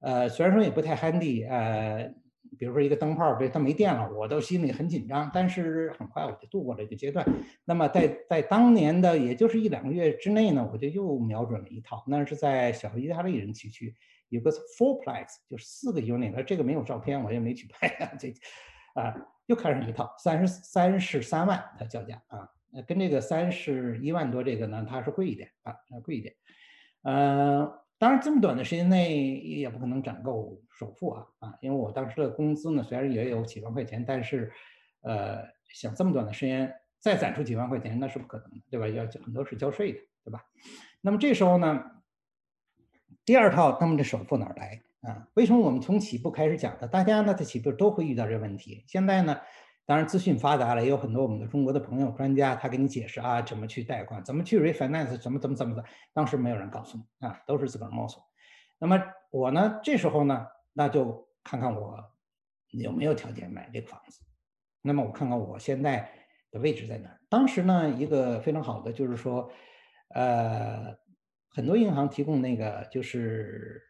呃，虽然说也不太 handy，呃，比如说一个灯泡被它没电了，我都心里很紧张，但是很快我就度过了这个阶段。那么在在当年的也就是一两个月之内呢，我就又瞄准了一套，那是在小意大利人区区有个 fourplex，就是四个 unit，这个没有照片，我也没去拍啊这。啊，又看上一套三十三十三万，它叫价啊，跟这个三十一万多这个呢，它是贵一点啊，贵一点。嗯，当然这么短的时间内也不可能攒够首付啊啊，因为我当时的工资呢虽然也有几万块钱，但是呃，想这么短的时间再攒出几万块钱那是不可能的，对吧？要很多是交税的，对吧？那么这时候呢，第二套，那么这首付哪儿来？啊，为什么我们从起步开始讲的？大家呢在起步都会遇到这问题。现在呢，当然资讯发达了，也有很多我们的中国的朋友、专家，他给你解释啊，怎么去贷款，怎么去 refinance，怎么怎么怎么的。当时没有人告诉你啊，都是自个儿摸索。那么我呢，这时候呢，那就看看我有没有条件买这个房子。那么我看看我现在的位置在哪儿。当时呢，一个非常好的就是说，呃，很多银行提供那个就是。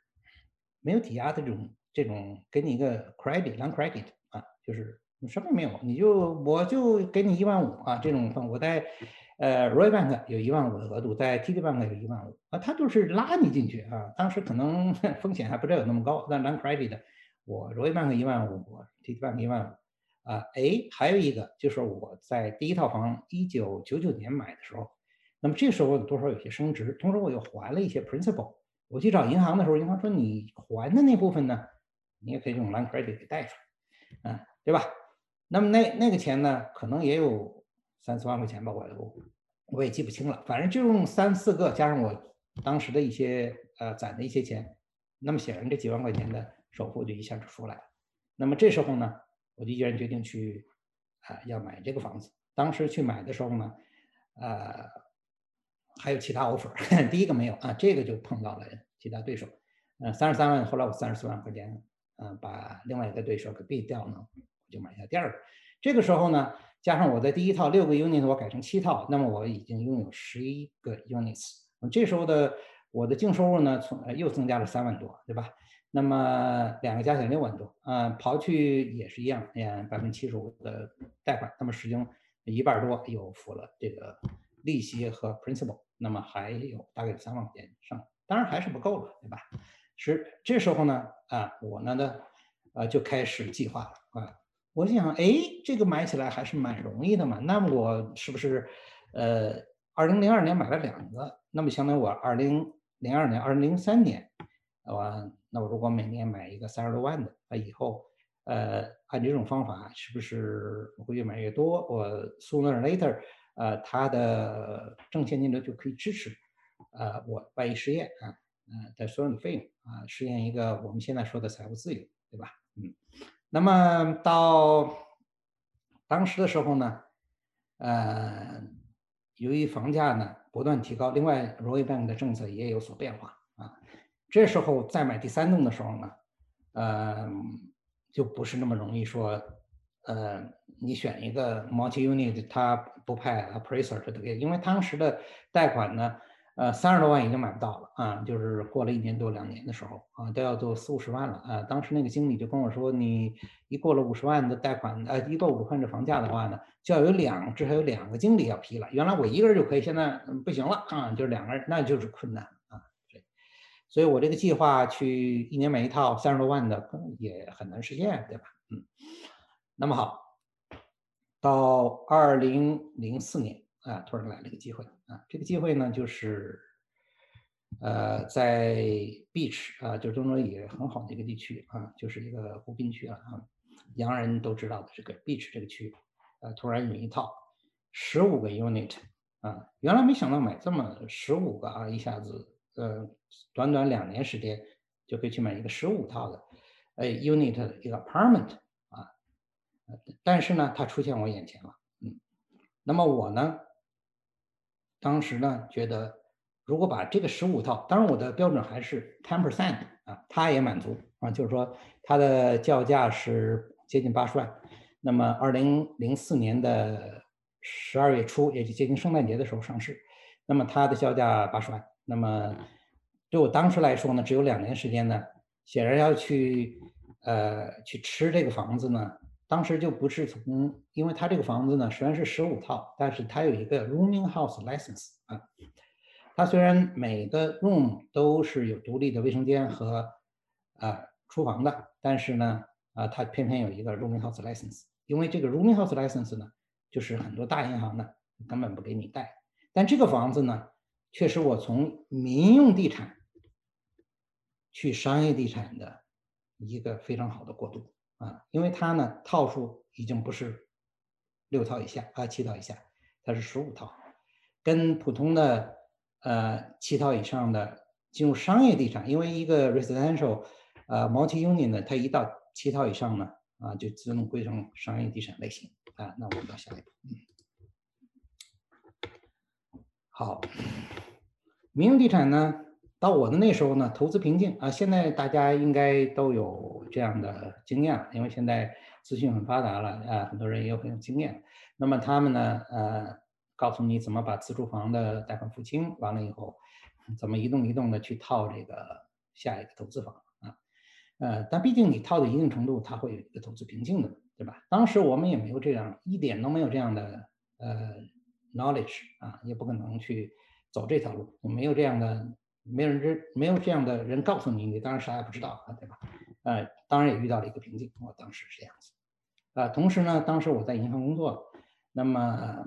没有抵押的这种这种，给你一个 credit non credit 啊，就是什么也没有，你就我就给你一万五啊，这种我在呃 Roy Bank 有一万五的额度，在 TD Bank 有一万五啊，他就是拉你进去啊。当时可能 风险还不知道有那么高，但 non credit 我 Roy Bank 一万五我，TD Bank 一万五啊。哎，还有一个就是我在第一套房一九九九年买的时候，那么这时候多少有些升值，同时我又还了一些 principal。我去找银行的时候，银行说你还的那部分呢，你也可以用 line credit 给贷出来，嗯，对吧？那么那那个钱呢，可能也有三四万块钱吧，我我我也记不清了，反正就用三四个加上我当时的一些呃攒的一些钱，那么显然这几万块钱的首付就一下就出来了。那么这时候呢，我就毅然决定去啊要买这个房子。当时去买的时候呢，呃。还有其他 offer，第一个没有啊，这个就碰到了其他对手，呃，三十三万，后来我三十四万块钱，嗯，把另外一个对手给毙掉了，就买下第二个。这个时候呢，加上我的第一套六个 unit，我改成七套，那么我已经拥有十一个 units。这时候的我的净收入呢，从又增加了三万多，对吧？那么两个加起来六万多，嗯，刨去也是一样，嗯，百分之七十五的贷款，那么实际上一半多又付了这个利息和 principal。那么还有大概有三万块钱以上，当然还是不够了，对吧？是这时候呢，啊，我呢呢，呃，就开始计划了啊。我想，哎，这个买起来还是蛮容易的嘛。那么我是不是，呃，二零零二年买了两个，那么相当于我二零零二年、二零零三年，我，那我如果每年买一个三十多万的，那以后，呃，按这种方法，是不是会越买越多？我 sooner or later。呃，它的正现金流就可以支持，呃，我万一实验啊，呃的所有的费用啊，实现一个我们现在说的财务自由，对吧？嗯，那么到当时的时候呢，呃，由于房价呢不断提高，另外 Roy Bank 的政策也有所变化啊，这时候再买第三栋的时候呢，呃，就不是那么容易说。呃，你选一个 multi unit，它不派 appraiser 这个，因为当时的贷款呢，呃，三十多万已经买不到了啊，就是过了一年多两年的时候啊，都要做四五十万了啊。当时那个经理就跟我说，你一过了五十万的贷款，呃，一过五十万的房价的话呢，就要有两至少有两个经理要批了。原来我一个人就可以，现在不行了啊，就是两个人，那就是困难啊。对，所以我这个计划去一年买一套三十多万的，也很难实现，对吧？嗯。那么好，到二零零四年啊，突然来了一个机会啊，这个机会呢就是，呃，在 Beach 啊，就是中国也很好的一个地区啊，就是一个湖滨区了啊，洋人都知道的这个 Beach 这个区，呃，突然有一套十五个 unit 啊，原来没想到买这么十五个啊，一下子呃，短短两年时间就可以去买一个十五套的呃 unit 一个 apartment 啊。但是呢，它出现我眼前了，嗯，那么我呢，当时呢觉得，如果把这个十五套，当然我的标准还是 ten percent 啊，他也满足啊，就是说他的叫价是接近八十万，那么二零零四年的十二月初，也就接近圣诞节的时候上市。那么它的销价八十万。那么对我当时来说呢，只有两年时间呢，显然要去呃去吃这个房子呢。当时就不是从，因为它这个房子呢虽然是十五套，但是它有一个 rooming house license 啊。它虽然每个 room 都是有独立的卫生间和啊厨房的，但是呢啊它偏偏有一个 rooming house license。因为这个 rooming house license 呢，就是很多大银行呢根本不给你贷。但这个房子呢，确实我从民用地产去商业地产的一个非常好的过渡啊，因为它呢套数已经不是六套以下啊七套以下，它是十五套，跟普通的呃七套以上的进入商业地产，因为一个 residential 呃 multi unit 呢，它一到七套以上呢。啊，就自动归成商业地产类型啊。那我们到下一步。好，民用地产呢，到我的那时候呢，投资瓶颈啊。现在大家应该都有这样的经验，因为现在资讯很发达了啊，很多人也有很有经验。那么他们呢，呃，告诉你怎么把自住房的贷款付清，完了以后，怎么一动一动的去套这个下一个投资房啊。呃，但毕竟你套到一定程度，它会有一个投资瓶颈的，对吧？当时我们也没有这样，一点都没有这样的呃 knowledge 啊，也不可能去走这条路，没有这样的，没有人知，没有这样的人告诉你，你当然啥也不知道啊，对吧？呃，当然也遇到了一个瓶颈，我当时是这样子。啊，同时呢，当时我在银行工作，那么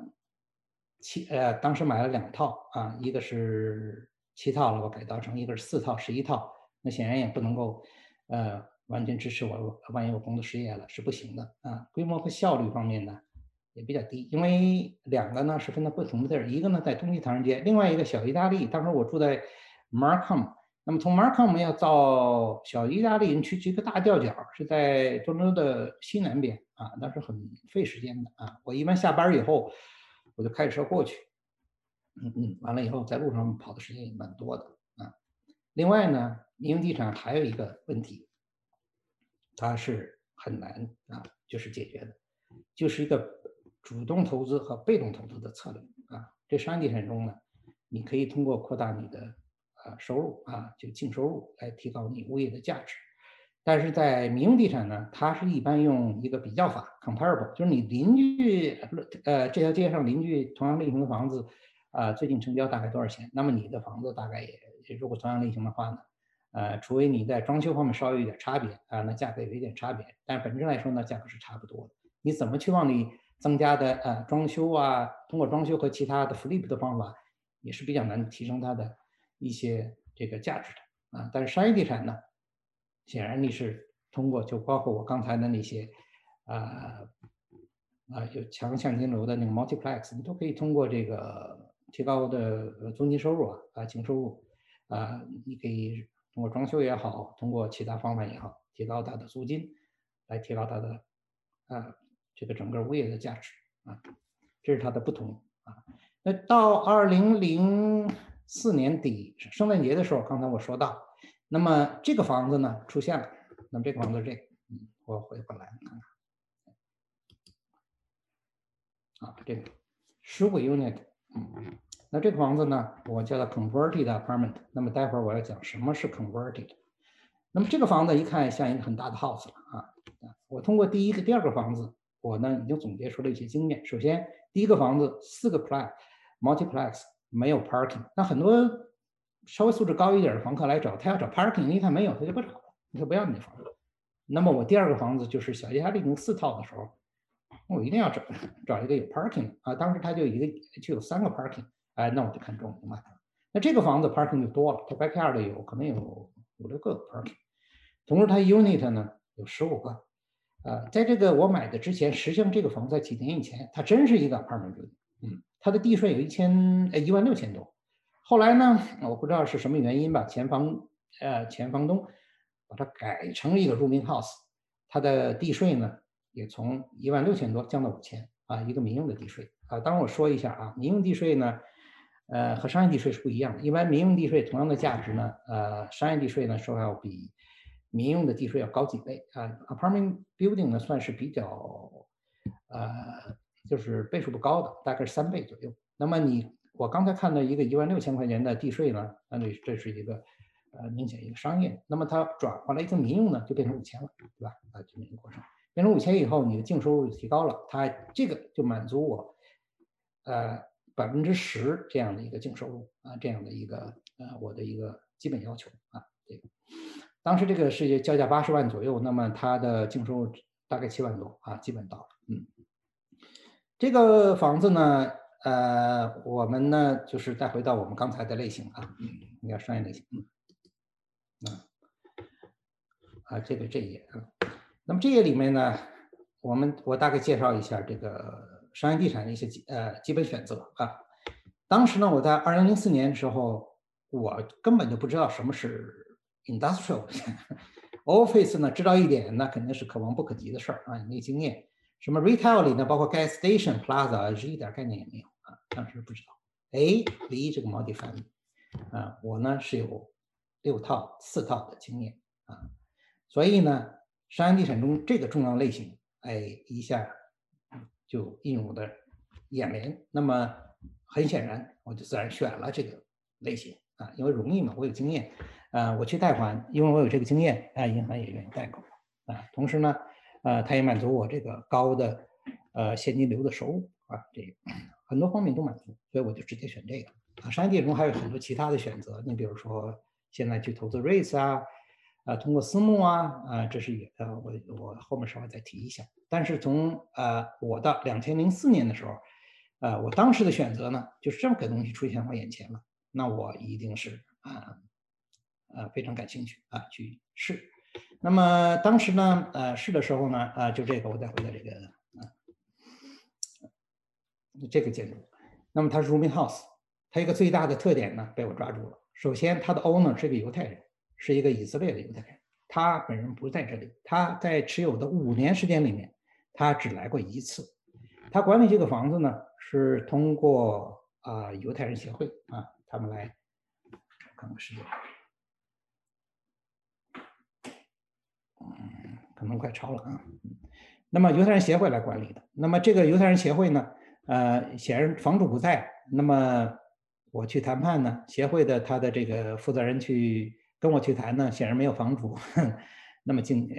七呃，当时买了两套啊，一个是七套了，我改造成一个是四套十一套，那显然也不能够。呃，完全支持我，万一我工作失业了是不行的啊。规模和效率方面呢也比较低，因为两个呢是分在不同的地儿，一个呢在东西唐人街，另外一个小意大利。当时我住在 Markham，那么从 Markham 要到小意大利人区一个大吊脚，是在多伦多的西南边啊，那是很费时间的啊。我一般下班以后我就开车过去，嗯嗯，完了以后在路上跑的时间也蛮多的啊。另外呢。民用地产还有一个问题，它是很难啊，就是解决的，就是一个主动投资和被动投资的策略啊。这商业地产中呢，你可以通过扩大你的啊收入啊，就净收入来提高你物业的价值。但是在民用地产呢，它是一般用一个比较法 （comparable），就是你邻居呃这条街上邻居同样类型的房子啊，最近成交大概多少钱？那么你的房子大概也如果同样类型的话呢？呃，除非你在装修方面稍微有点差别啊，那价格有一点差别，但本质来说呢，价格是差不多的。你怎么去往里增加的呃装修啊，通过装修和其他的 flip 的方法，也是比较难提升它的一些这个价值的啊。但是商业地产呢，显然你是通过就包括我刚才的那些啊啊有强现金流的那个 multiplex，你都可以通过这个提高的租金收入啊啊净收入啊，你可以。通过装修也好，通过其他方法也好，提高它的租金，来提高它的啊这个整个物业的价值啊，这是它的不同啊。那到二零零四年底圣诞节的时候，刚才我说到，那么这个房子呢出现了，那么这个房子这个，嗯，我回过来看看，啊，这个十五 unit，嗯。那这个房子呢，我叫它 converted apartment。那么待会儿我要讲什么是 converted。那么这个房子一看像一个很大的 house 了啊。我通过第一个、第二个房子，我呢已经总结出了一些经验。首先，第一个房子四个 plex multiplex 没有 parking。那很多稍微素质高一点的房客来找，他要找 parking，因为他没有，他就不找了，他不要你的房子。那么我第二个房子就是小家利四套的时候，我一定要找找一个有 parking 啊。当时他就一个就有三个 parking。哎，那我就看中，我买了。那这个房子 parking 就多了，它 backyard 有可能有五六个 parking，同时它 unit 呢有十五个。呃，在这个我买的之前，实际上这个房子在几年以前，它真是一个 apartment 嗯，它的地税有一千呃一万六千多。后来呢，我不知道是什么原因吧，前房呃前房东把它改成了一个 rooming house，它的地税呢也从一万六千多降到五千啊，一个民用的地税啊。当然我说一下啊，民用地税呢。呃，和商业地税是不一样的。一般民用地税同样的价值呢，呃，商业地税呢说要比民用的地税要高几倍啊。Apartment building 呢算是比较呃，就是倍数不高的，大概是三倍左右。那么你我刚才看到一个一万六千块钱的地税呢，那这这是一个呃明显一个商业，那么它转换了一个民用呢，就变成五千了，对吧？啊，这么一个过程，变成五千以后，你的净收入提高了，它这个就满足我呃百分之十这样的一个净收入啊，这样的一个呃我的一个基本要求啊，这个当时这个是交价八十万左右，那么它的净收入大概七万多啊，基本到了，嗯，这个房子呢。呃，我们呢就是再回到我们刚才的类型啊，应该商业类型，嗯，啊，这个这一页啊，那么这页里面呢，我们我大概介绍一下这个商业地产的一些基呃基本选择啊。当时呢，我在二零零四年的时候，我根本就不知道什么是 industrial，office 呢知道一点，那肯定是可望不可及的事儿啊，没经验。什么 retail 里呢，包括 gas station plaza 是一点概念也没有啊。当时不知道，A、B 这个毛地翻啊，我呢是有六套、四套的经验啊，所以呢，商业地产中这个重要类型，哎，一下就映入我的眼帘。那么很显然，我就自然选了这个类型啊，因为容易嘛，我有经验啊，我去贷款，因为我有这个经验啊，银行也愿意贷款啊。同时呢，呃，它也满足我这个高的呃现金流的收入啊，这。很多方面都满足，所以我就直接选这个啊。商业地中还有很多其他的选择，你比如说现在去投资 REITs 啊，啊，通过私募啊，啊，这是也呃，我我后面稍微再提一下。但是从呃我的两千零四年的时候，呃，我当时的选择呢，就是这么个东西出现我眼前了，那我一定是啊呃非常感兴趣啊去试。那么当时呢，呃试的时候呢，啊就这个我再回到这个啊。这个建筑，那么它是 Rooming House，它一个最大的特点呢被我抓住了。首先，它的 owner 是个犹太人，是一个以色列的犹太人，他本人不在这里。他在持有的五年时间里面，他只来过一次。他管理这个房子呢，是通过啊犹太人协会啊，他们来看看时间，嗯，可能快超了啊。那么犹太人协会来管理的。那么这个犹太人协会呢？呃，显然房主不在，那么我去谈判呢？协会的他的这个负责人去跟我去谈呢，显然没有房主 那么尽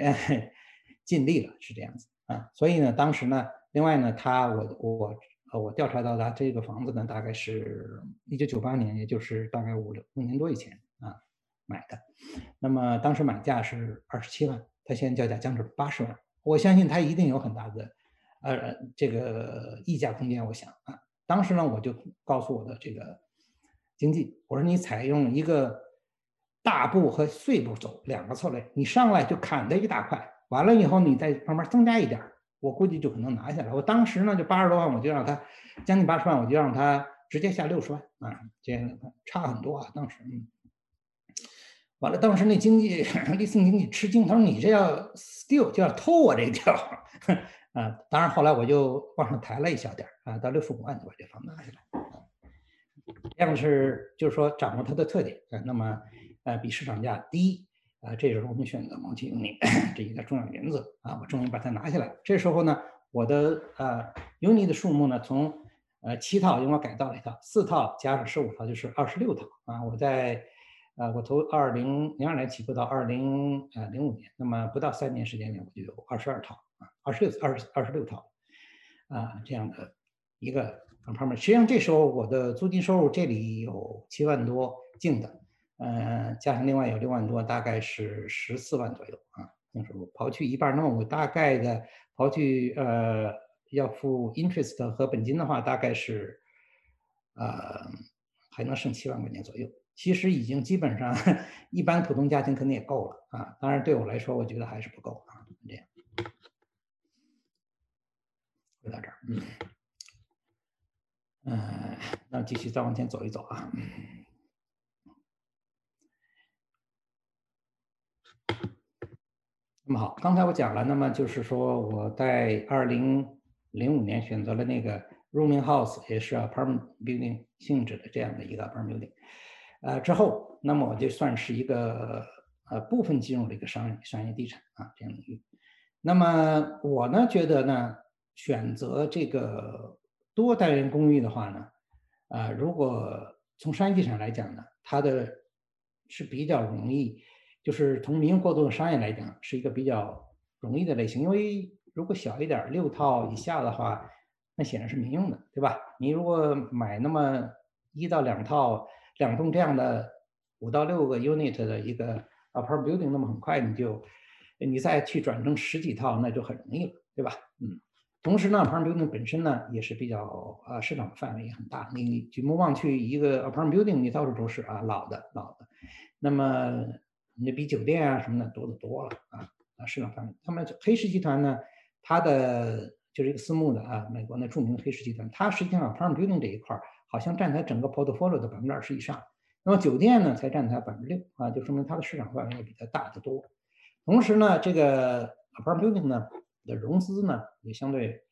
尽力了，是这样子啊。所以呢，当时呢，另外呢，他我我我调查到他这个房子呢，大概是一九九八年，也就是大概五六五年多以前啊买的。那么当时买价是二十七万，他现在叫价降至八十万，我相信他一定有很大的。呃，这个溢价空间，我想啊，当时呢，我就告诉我的这个经纪，我说你采用一个大步和碎步走两个策略，你上来就砍它一大块，完了以后你再慢慢增加一点，我估计就可能拿下来。我当时呢就八十多万，我就让他将近八十万，我就让他直接下六十万啊，这样差很多啊。当时，嗯，完了，当时那经纪利斯经纪吃惊，他说你这要 steal 就要偷我这条。啊，当然后来我就往上抬了一小点啊，到六十五万就把这房拿下来。这样是就是说掌握它的特点啊，那么呃比市场价低啊，这就是我们选择毛坯 uni 这一个重要原则啊。我终于把它拿下来。这时候呢，我的呃 uni 的数目呢从呃七套，因为我改造了一套，四套加上十五套就是二十六套啊。我在呃我从二零零二年起步到二零呃零五年，那么不到三年时间里我就有二十二套。二十六二十二十六套，啊，这样的一个 apartment。实际上这时候我的租金收入这里有七万多净的，嗯，加上另外有六万多，大概是十四万左右啊，净收入。刨去一半，那么我大概的刨去呃要付 interest 和本金的话，大概是呃还能剩七万块钱左右。其实已经基本上 一般普通家庭肯定也够了啊，当然对我来说，我觉得还是不够啊，这样。回到这儿，嗯，嗯，那继续再往前走一走啊。那么好，刚才我讲了，那么就是说我在二零零五年选择了那个 rooming house，也是 apartment building 性质的这样的一个 apartment building，呃，之后，那么我就算是一个呃部分进入了一个商业商业地产啊这样的一个。那么我呢觉得呢。选择这个多单元公寓的话呢，啊，如果从商业地产来讲呢，它的是比较容易，就是从民用过渡的商业来讲，是一个比较容易的类型。因为如果小一点六套以下的话，那显然是民用的，对吧？你如果买那么一到两套两栋这样的五到六个 unit 的一个 apartment building，那么很快你就你再去转成十几套，那就很容易了，对吧？嗯。同时呢，apartment building 本身呢也是比较啊市场范围也很大。你举目望去，一个 apartment building 你到处都是啊老的老的，那么你比酒店啊什么的多得多了啊啊市场范围。那么黑石集团呢，它的就是一个私募的啊美国那著名的黑石集团，它实际上 apartment building 这一块儿好像占它整个 portfolio 的百分之二十以上。那么酒店呢才占它百分之六啊，就说明它的市场范围也比它大得多。同时呢，这个 apartment building 呢。的融资呢也相对，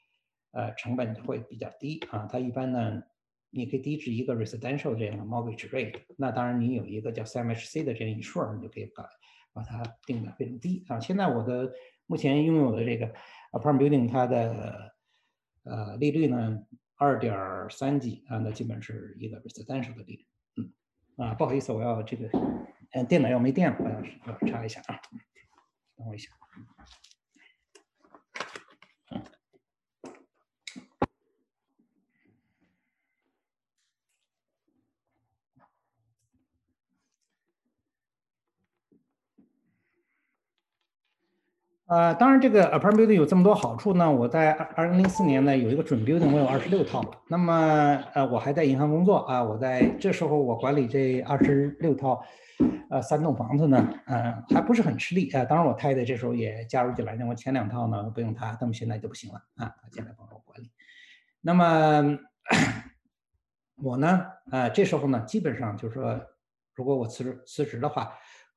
呃，成本会比较低啊。它一般呢，你可以低至一个 residential 这样的 mortgage rate。那当然，你有一个叫 CMHC 的这样一数，你就可以把把它定的非常低啊。现在我的目前拥有的这个 apartment building，它的呃利率呢二点三 G 啊，那基本是一个比较单手的利率。嗯，啊，不好意思，我要这个，嗯，电脑要没电了，我要要插一下啊，等我一下。呃，当然，这个 apartment building 有这么多好处呢。我在二二零零四年呢有一个准 building，我有二十六套。那么，呃，我还在银行工作啊。我在这时候，我管理这二十六套，呃，三栋房子呢，呃，还不是很吃力啊。当然，我太太这时候也加入进来，那我前两套呢不用她，那么现在就不行了啊，她进来帮我管理。那么，我呢，呃，这时候呢，基本上就是说，如果我辞职辞职的话。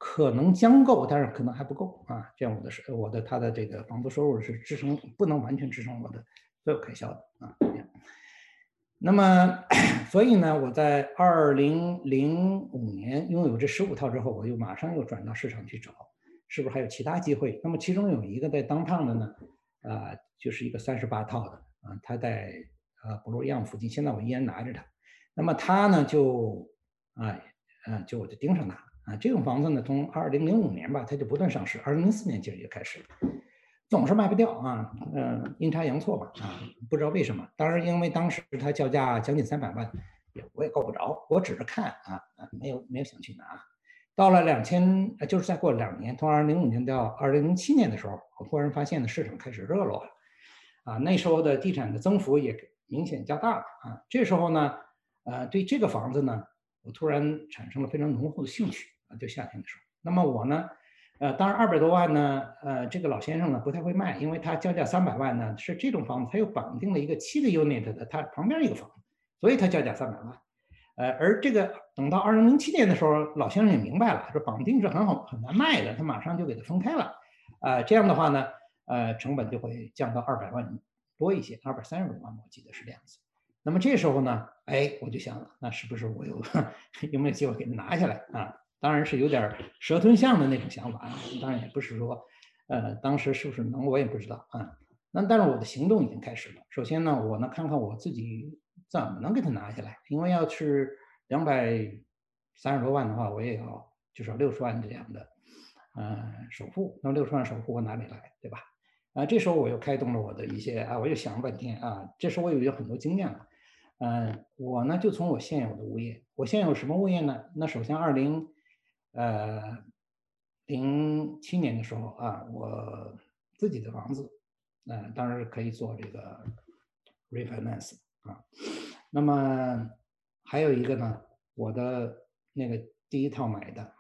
可能将够，但是可能还不够啊！这样我的是我的他的这个房租收入是支撑不能完全支撑我的所有开销的啊。那么，所以呢，我在二零零五年拥有这十五套之后，我又马上又转到市场去找，是不是还有其他机会？那么其中有一个在当趟的呢，啊，就是一个三十八套的啊，他在呃布洛样附近，现在我依然拿着它。那么他呢就啊嗯，就我就盯上它。啊，这种房子呢，从二零零五年吧，它就不断上市。二零零四年其实就开始了，总是卖不掉啊。嗯，阴差阳错吧，啊，不知道为什么。当然，因为当时它叫价将近三百万，也我也够不着。我只是看啊，没有没有想去拿。到了两千，就是再过两年，从二零零五年到二零零七年的时候，我突然发现呢，市场开始热络了。啊，那时候的地产的增幅也明显加大了啊。这时候呢，呃，对这个房子呢，我突然产生了非常浓厚的兴趣。啊，就夏天的时候，那么我呢，呃，当然二百多万呢，呃，这个老先生呢不太会卖，因为他交价三百万呢是这种房子，他又绑定了一个七个 unit 的他旁边一个房子，所以他交价三百万，呃，而这个等到二零零七年的时候，老先生也明白了，说绑定是很好很难卖的，他马上就给他分开了，啊，这样的话呢，呃，成本就会降到二百万多一些，二百三十多万，我记得是这样子。那么这时候呢，哎，我就想了，那是不是我有 有没有机会给他拿下来啊？当然是有点蛇吞象的那种想法啊，当然也不是说，呃，当时是不是能，我也不知道啊。那但是我的行动已经开始了。首先呢，我呢看看我自己怎么能给它拿下来，因为要是两百三十多万的话，我也要至少六十万这样的，呃，首付。那么六十万首付我哪里来，对吧？啊，这时候我又开动了我的一些啊，我又想了半天啊，这时候我有很多经验了。嗯，我呢就从我现有的物业，我现有什么物业呢？那首先二零。呃，零七年的时候啊，我自己的房子，呃，当然是可以做这个 refinance 啊。那么还有一个呢，我的那个第一套买的，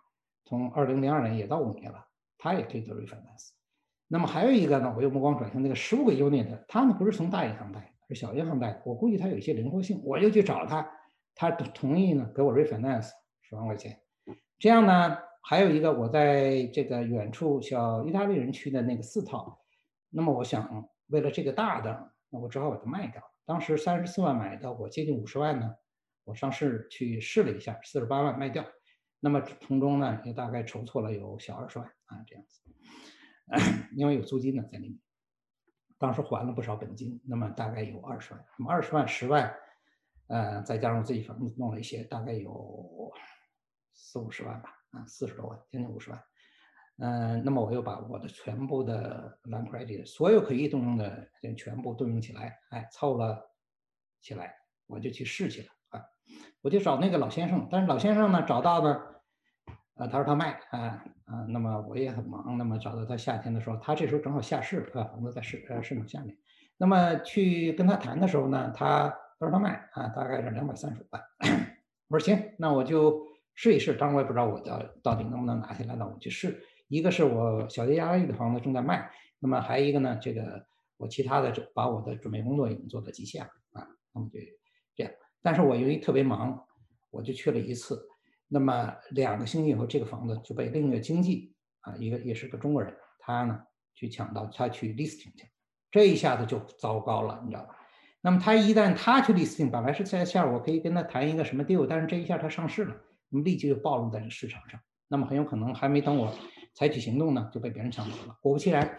从二零零二年也到五年了，它也可以做 refinance。那么还有一个呢，我又目光转向那个十五个 unit，它呢不是从大银行贷，是小银行贷，我估计它有一些灵活性，我又去找他，他同意呢给我 refinance 十万块钱。这样呢，还有一个我在这个远处小意大利人区的那个四套，那么我想为了这个大的，那我只好把它卖掉。当时三十四万买的，我接近五十万呢，我上市去试了一下，四十八万卖掉。那么从中呢，也大概筹措了有小二十万啊这样子，因为有租金呢在里面。当时还了不少本金，那么大概有二十万，那么二十万十万，呃，再加上自己房子弄了一些，大概有四五十万吧，啊，四十多万，将近五十万。嗯，那么我又把我的全部的 line credit 所有可以动用的全部动用起来，哎，凑了起来，我就去试去了啊，我就找那个老先生，但是老先生呢找到呢，啊，他说他卖啊啊，那么我也很忙，那么找到他夏天的时候，他这时候正好下市啊，房子在市呃市场下面，那么去跟他谈的时候呢，他他说他卖啊，大概是两百三十万，我说行，那我就试一试，当然我也不知道我到到底能不能拿下来，那我去试。一个是我小街压力的房子正在卖，那么还一个呢，这个我其他的就把我的准备工作已经做到极限了啊，那么就这样。但是我由于特别忙，我就去了一次，那么两个星期以后，这个房子就被另一个经济啊，一个也是个中国人，他呢去抢到，他去 listing 去，这一下子就糟糕了，你知道吧？那么他一旦他去 listing，本来是在线我可以跟他谈一个什么 deal，但是这一下他上市了，那么立即就暴露在这个市场上，那么很有可能还没等我。采取行动呢，就被别人抢走了。果不其然，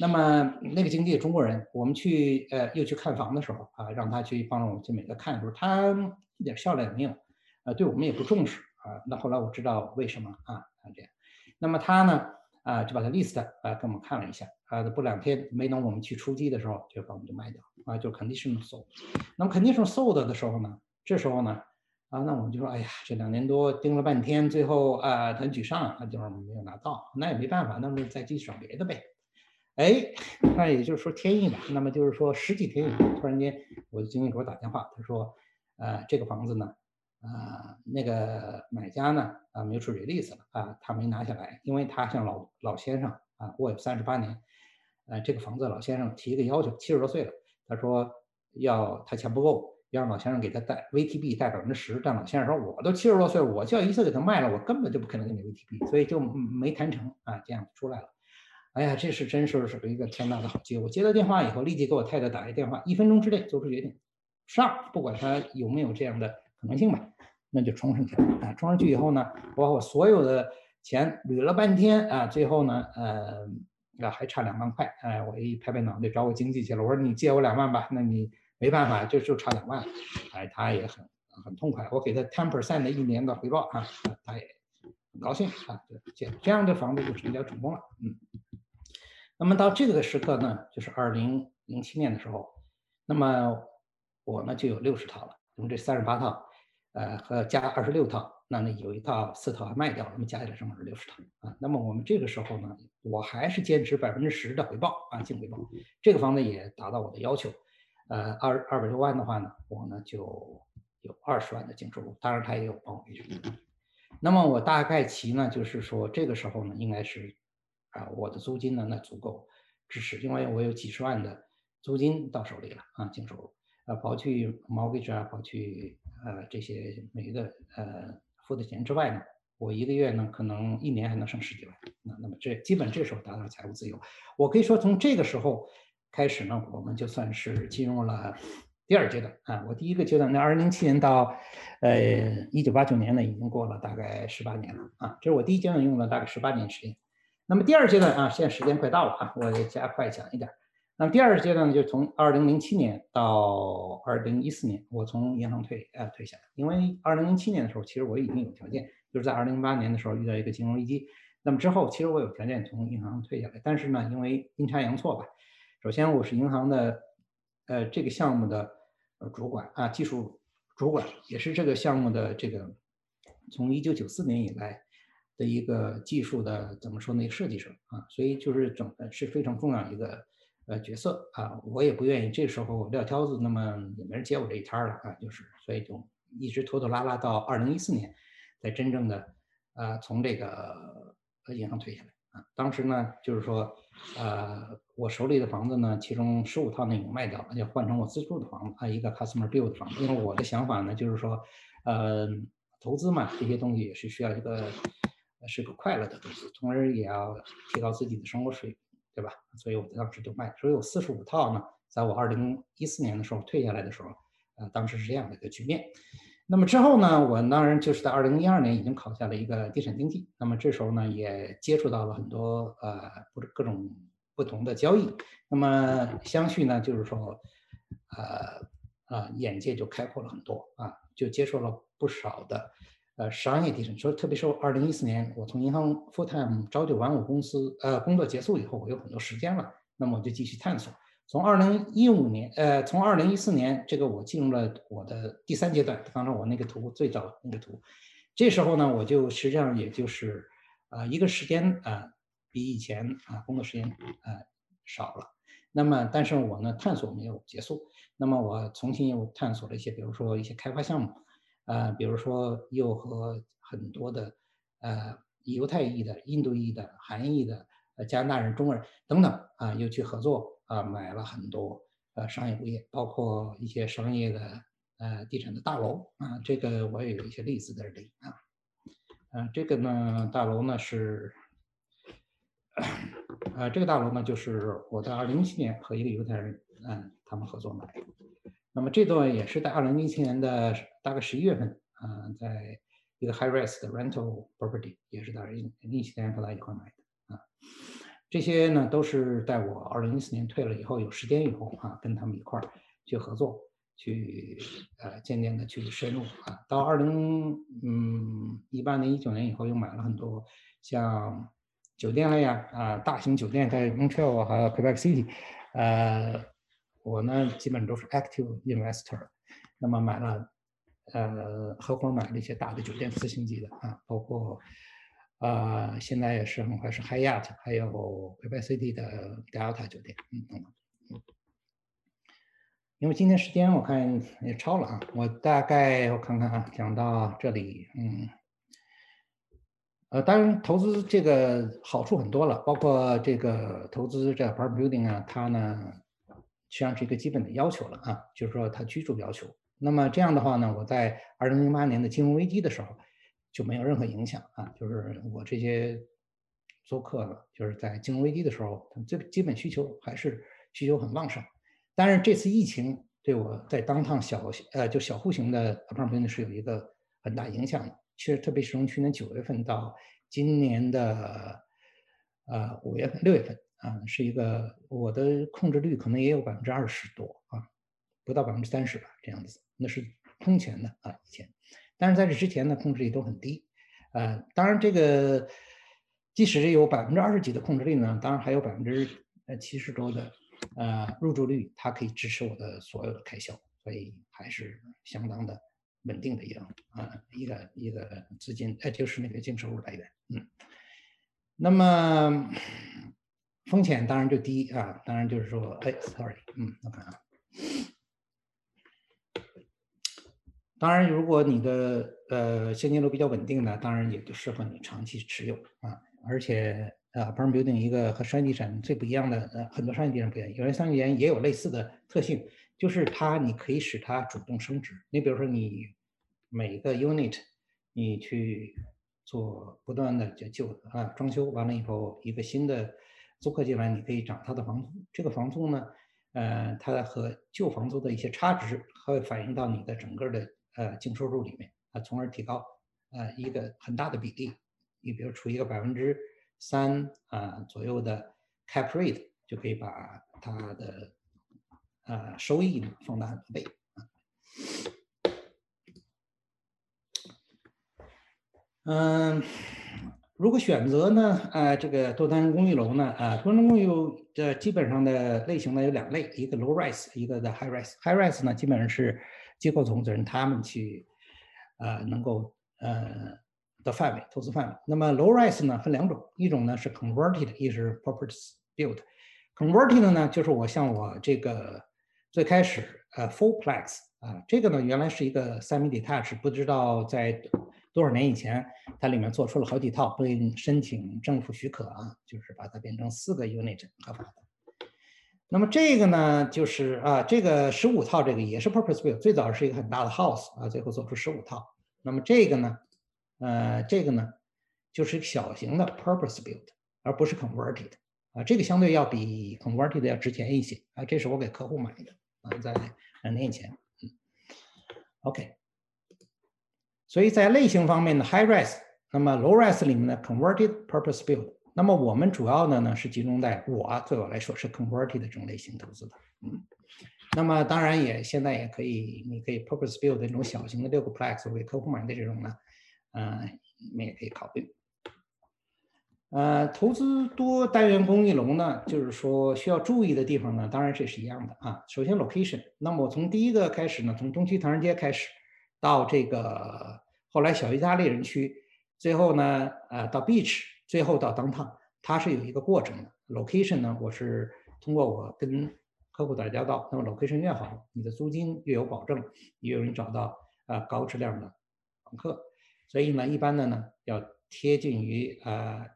那么那个经济中国人，我们去呃又去看房的时候啊，让他去帮着我们去每个看的时候，他一点笑脸也没有，呃，对我们也不重视啊。那后来我知道为什么啊，他这样。那么他呢啊就把他 list 啊给我们看了一下啊，不两天没等我们去出击的时候，就把我们就卖掉啊，就 condition sold。那么 condition sold 的时候呢，这时候呢。啊，那我们就说，哎呀，这两年多盯了半天，最后啊很沮丧，他就是没有拿到，那也没办法，那么再继续找别的呗。哎，那也就是说天意吧。那么就是说十几天以后，突然间我的经理给我打电话，他说，呃，这个房子呢，啊，那个买家呢，啊，没有出 release 了，啊，他没拿下来，因为他像老老先生啊，我有三十八年，呃，这个房子老先生提一个要求，七十多岁了，他说要他钱不够。让老先生给他贷 VTB 贷百分之十，但老先生说我都七十多岁，我就要一次给他卖了，我根本就不可能给你 VTB，所以就没谈成啊，这样出来了。哎呀，这是真是是一个天大的好机会。我接到电话以后，立即给我太太打一电话，一分钟之内做出决定，上，不管他有没有这样的可能性吧，那就冲上去啊！冲上去以后呢，我把我所有的钱捋了半天啊，最后呢，呃，那还差两万块，哎，我一拍拍脑袋找我经纪去了，我说你借我两万吧，那你。没办法，就就差两万，哎，他也很很痛快。我给他 ten percent 的一年的回报啊，他也很高兴啊，这这样的房子就成交成功了。嗯，那么到这个时刻呢，就是二零零七年的时候，那么我呢就有六十套了。那么这三十八套，呃，和加二十六套，那那有一套四套还卖掉了，那么加起来正好是六十套啊。那么我们这个时候呢，我还是坚持百分之十的回报啊，净回报。这个房子也达到我的要求。呃，二二百多万的话呢，我呢就有二十万的净收入，当然他也有帮我。那么我大概其呢，就是说这个时候呢，应该是啊，我的租金呢那足够支持，因为我有几十万的租金到手里了啊，净收入。呃，刨去 mortgage 啊，刨去呃这些每个呃付的钱之外呢，我一个月呢可能一年还能剩十几万。那那么这基本这时候达到财务自由，我可以说从这个时候。开始呢，我们就算是进入了第二阶段啊。我第一个阶段，那二零零七年到呃一九八九年呢，已经过了大概十八年了啊。这是我第一阶段用了大概十八年时间。那么第二阶段啊，现在时间快到了啊，我加快讲一点。那么第二阶段呢，就从二零零七年到二零一四年，我从银行退呃退下来，因为二零零七年的时候，其实我已经有条件，就是在二零零八年的时候遇到一个金融危机。那么之后，其实我有条件从银行退下来，但是呢，因为阴差阳错吧。首先，我是银行的，呃，这个项目的呃主管啊，技术主管，也是这个项目的这个从一九九四年以来的一个技术的怎么说呢？设计者啊，所以就是整是非常重要一个呃角色啊。我也不愿意这时候撂挑子，那么也没人接我这一摊了啊，就是所以就一直拖拖拉拉到二零一四年才真正的呃从这个银行退下来啊。当时呢，就是说，呃，我手里的房子呢，其中十五套呢已经卖掉了，就换成我自住的房子啊，一个 customer build 的房子。因为我的想法呢，就是说，呃，投资嘛，这些东西也是需要一个是个快乐的东西，从而也要提高自己的生活水平，对吧？所以我当时就卖，所以有四十五套呢，在我二零一四年的时候退下来的时候，呃，当时是这样的一个局面。那么之后呢，我当然就是在二零一二年已经考下了一个地产经济。那么这时候呢，也接触到了很多呃，不是各种不同的交易。那么相续呢，就是说，呃啊，眼界就开阔了很多啊，就接受了不少的呃商业地震。说特别是二零一四年，我从银行 full time 朝九晚五公司呃工作结束以后，我有很多时间了，那么我就继续探索。从二零一五年，呃，从二零一四年，这个我进入了我的第三阶段。刚才我那个图最早那个图，这时候呢，我就实际上也就是，啊，一个时间啊，比以前啊工作时间啊少了。那么，但是我呢探索没有结束。那么我重新又探索了一些，比如说一些开发项目，啊，比如说又和很多的呃犹太裔的、印度裔的、韩裔的、呃加拿大人、中国人等等啊，又去合作。啊，买了很多呃商业物业，包括一些商业的呃地产的大楼啊，这个我也有一些例子在这里啊。嗯，这个呢大楼呢是，呃这个大楼呢就是我在二零一七年和一个犹太人嗯他们合作买的。那么这段也是在二零一七年的大概十一月份啊，在一个 high rise 的 rental property 也是在二零一七年和他一块买的。啊这些呢，都是在我二零一四年退了以后，有时间以后啊，跟他们一块儿去合作，去呃渐渐的去深入啊。到二零嗯一八年、一九年以后，又买了很多像酒店类呀啊，大型酒店在 Montreal 和 Quebec City，呃，我呢基本都是 active investor，那么买了呃合伙买了一些大的酒店四星级的啊，包括。啊，现在也是很快是 Hyatt，还有 Quebec City 的 Delta 酒店，嗯等等。因为今天时间我看也超了啊，我大概我看看啊，讲到这里，嗯，呃，当然投资这个好处很多了，包括这个投资这 apartment building 啊，它呢实际上是一个基本的要求了啊，就是说它居住要求。那么这样的话呢，我在二零零八年的金融危机的时候。就没有任何影响啊！就是我这些租客呢，就是在金融危机的时候，这个基本需求还是需求很旺盛。但是这次疫情对我在当趟小呃就小户型的 apartment 是有一个很大影响的。其实特别是从去年九月份到今年的呃五月份、六月份啊，是一个我的控制率可能也有百分之二十多啊，不到百分之三十吧，这样子。那是空前的啊，以前。但是在这之前呢，控制力都很低，呃，当然这个即使是有百分之二十几的控制率呢，当然还有百分之呃七十多的呃入住率，它可以支持我的所有的开销，所以还是相当的稳定的一个啊一个一个资金，哎，就是那个净收入来源，嗯，那么风险当然就低啊，当然就是说，哎，sorry，嗯，我看啊。当然，如果你的呃现金流比较稳定呢，当然也就适合你长期持有啊。而且啊，apartment building 一个和商业地产最不一样的，呃，很多商业地产不一样，有些商业地产也有类似的特性，就是它你可以使它主动升值。你比如说，你每个 unit 你去做不断的就旧啊装修完了以后，一个新的租客进来，你可以涨他的房租。这个房租呢，呃，它和旧房租的一些差值会反映到你的整个的。呃，净收入里面啊，从而提高呃一个很大的比例。你比如出一个百分之三啊左右的 cap rate，就可以把它的呃收益呢放大很多倍。嗯，如果选择呢，呃，这个多单元公寓楼呢，啊，多单元公寓的基本上的类型呢有两类，一个 low rise，一个的 high rise。high rise 呢，基本上是机构投资人他们去，呃，能够呃的范围投资范围。那么 low rise 呢分两种，一种呢是 converted，一是 purpose built。converted 呢就是我像我这个最开始呃 full plex 啊，这个呢原来是一个 semi detached，不知道在多少年以前它里面做出了好几套，会申请政府许可啊，就是把它变成四个 unit 合法的。那么这个呢，就是啊，这个十五套这个也是 purpose built，最早是一个很大的 house 啊，最后做出十五套。那么这个呢，呃，这个呢，就是小型的 purpose built，而不是 converted 啊，这个相对要比 converted 要值钱一些啊。这是我给客户买的在两年以前，嗯，OK。所以在类型方面的 high rise，那么 low rise 里面的 converted purpose Build，。那么我们主要的呢是集中在我对我来说是 converted 这种类型投资的，嗯。那么当然也现在也可以，你可以 purpose build 这种小型的六个 plex 为客户买的这种呢，嗯，你们也可以考虑。呃，投资多单元公寓楼呢，就是说需要注意的地方呢，当然这是一样的啊。首先 location，那么我从第一个开始呢，从东区唐人街开始，到这个后来小意大利人区，最后呢，呃，到 beach，最后到 downtown，它是有一个过程的。location 呢，我是通过我跟客户打交道，那么 location 越好，你的租金越有保证，越容易找到呃高质量的房客。所以呢，一般的呢，要贴近于呃。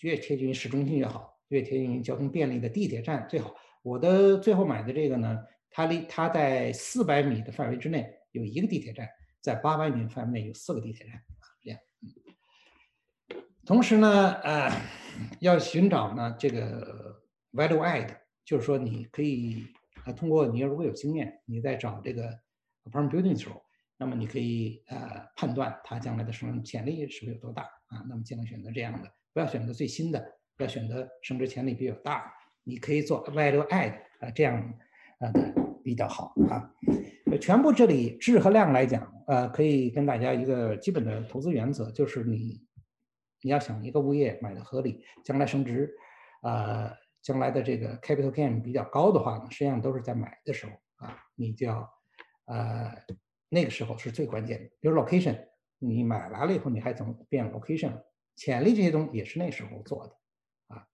越贴近于市中心越好，越贴近于交通便利的地铁站最好。我的最后买的这个呢，它离它在四百米的范围之内有一个地铁站，在八百米范围内有四个地铁站啊，这样。同时呢，呃，要寻找呢这个 value add，就是说你可以啊通过你要如果有经验，你在找这个 apartment building 的时候，那么你可以呃判断它将来的生存潜力是不是有多大啊，那么尽量选择这样的。不要选择最新的，要选择升值潜力比较大。你可以做 value add 啊，这样啊的比较好啊。全部这里质和量来讲，呃，可以跟大家一个基本的投资原则，就是你你要想一个物业买的合理，将来升值，呃，将来的这个 capital gain 比较高的话呢，实际上都是在买的时候啊，你就要呃那个时候是最关键的。比如 location，你买来了以后，你还怎么变 location？潜力这些东西也是那时候做的，啊，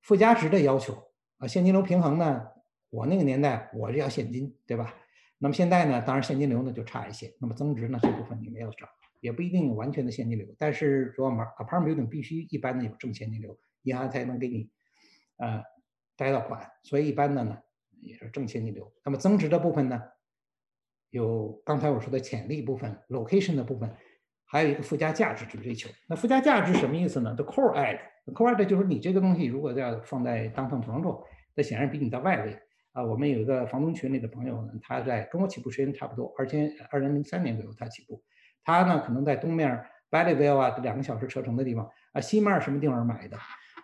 附加值的要求啊，现金流平衡呢，我那个年代我是要现金，对吧？那么现在呢，当然现金流呢就差一些，那么增值呢这部分你没有找，也不一定有完全的现金流，但是说嘛，apartment building 必须一般的有正现金流，银行才能给你呃贷到款，所以一般的呢也是正现金流。那么增值的部分呢，有刚才我说的潜力部分，location 的部分。还有一个附加价值去追求，那附加价值什么意思呢？The core add，core add 就是你这个东西如果要放在当趟房中，那显然比你在外围啊。我们有一个房东群里的朋友呢，他在跟我起步时间差不多，二千二零零三年左右他起步，他呢可能在东面 b a l l y v i l l e 啊，两个小时车程的地方啊，西面什么地方买的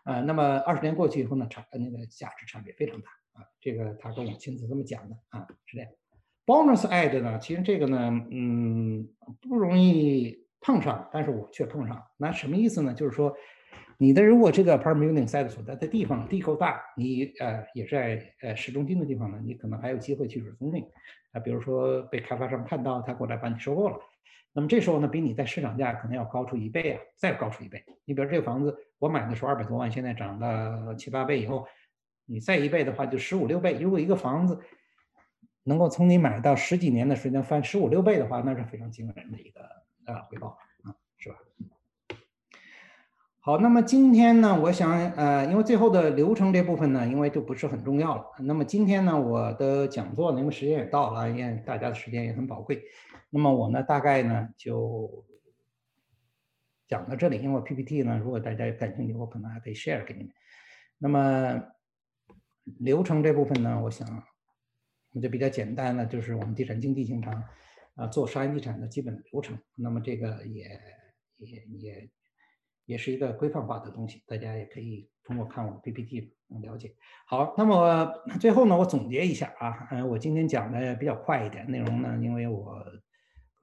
啊？那么二十年过去以后呢，差那个价值差别非常大啊。这个他跟我亲自这么讲的啊，是这样。Bonus add 呢，其实这个呢，嗯，不容易。碰上，但是我却碰上，那什么意思呢？就是说，你的如果这个 apartment building site 所在的地方地够大，你呃也在呃市中心的地方呢，你可能还有机会去 rezoning 啊，比如说被开发商看到他过来把你收购了，那么这时候呢，比你在市场价可能要高出一倍啊，再高出一倍。你比如这个房子我买的时候二百多万，现在涨到七八倍以后，你再一倍的话就十五六倍。如果一个房子能够从你买到十几年的时间翻十五六倍的话，那是非常惊人的一个。啊，回报啊，是吧？好，那么今天呢，我想呃，因为最后的流程这部分呢，因为就不是很重要了。那么今天呢，我的讲座呢，因为时间也到了，因为大家的时间也很宝贵。那么我呢，大概呢就讲到这里。因为 PPT 呢，如果大家感兴趣，我可能还可以 share 给你们。那么流程这部分呢，我想我就比较简单了，就是我们地产经济经常。啊，做商业地产的基本流程，那么这个也也也也是一个规范化的东西，大家也可以通过看我的 PPT 了解。好，那么最后呢，我总结一下啊，嗯，我今天讲的比较快一点，内容呢，因为我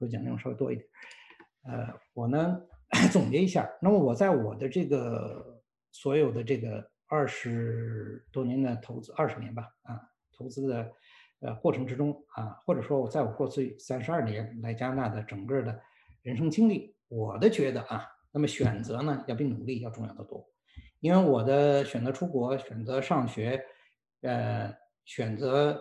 我讲内容稍微多一点，呃，我呢 总结一下，那么我在我的这个所有的这个二十多年的投资，二十年吧，啊，投资的。呃，过程之中啊，或者说我在我过去三十二年来加拿大的整个的人生经历，我的觉得啊，那么选择呢要比努力要重要的多，因为我的选择出国、选择上学、呃，选择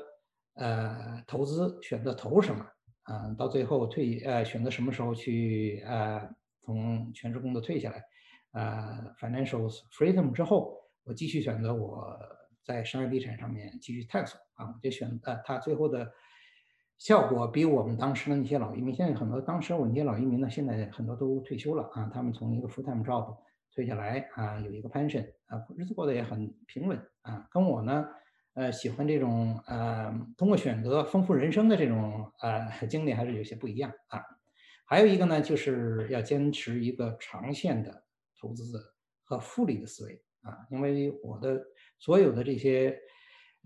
呃投资、选择投什么啊，到最后退呃选择什么时候去呃从全职工作退下来，呃，financial freedom 之后，我继续选择我。在商业地产上面继续探索啊，我就选呃，它最后的效果比我们当时的那些老移民，现在很多当时我那些老移民呢，现在很多都退休了啊，他们从一个 full time job 退下来啊，有一个 pension 啊，日子过得也很平稳啊，跟我呢，呃，喜欢这种呃，通过选择丰富人生的这种呃 经历还是有些不一样啊。还有一个呢，就是要坚持一个长线的投资的和复利的思维啊，因为我的所有的这些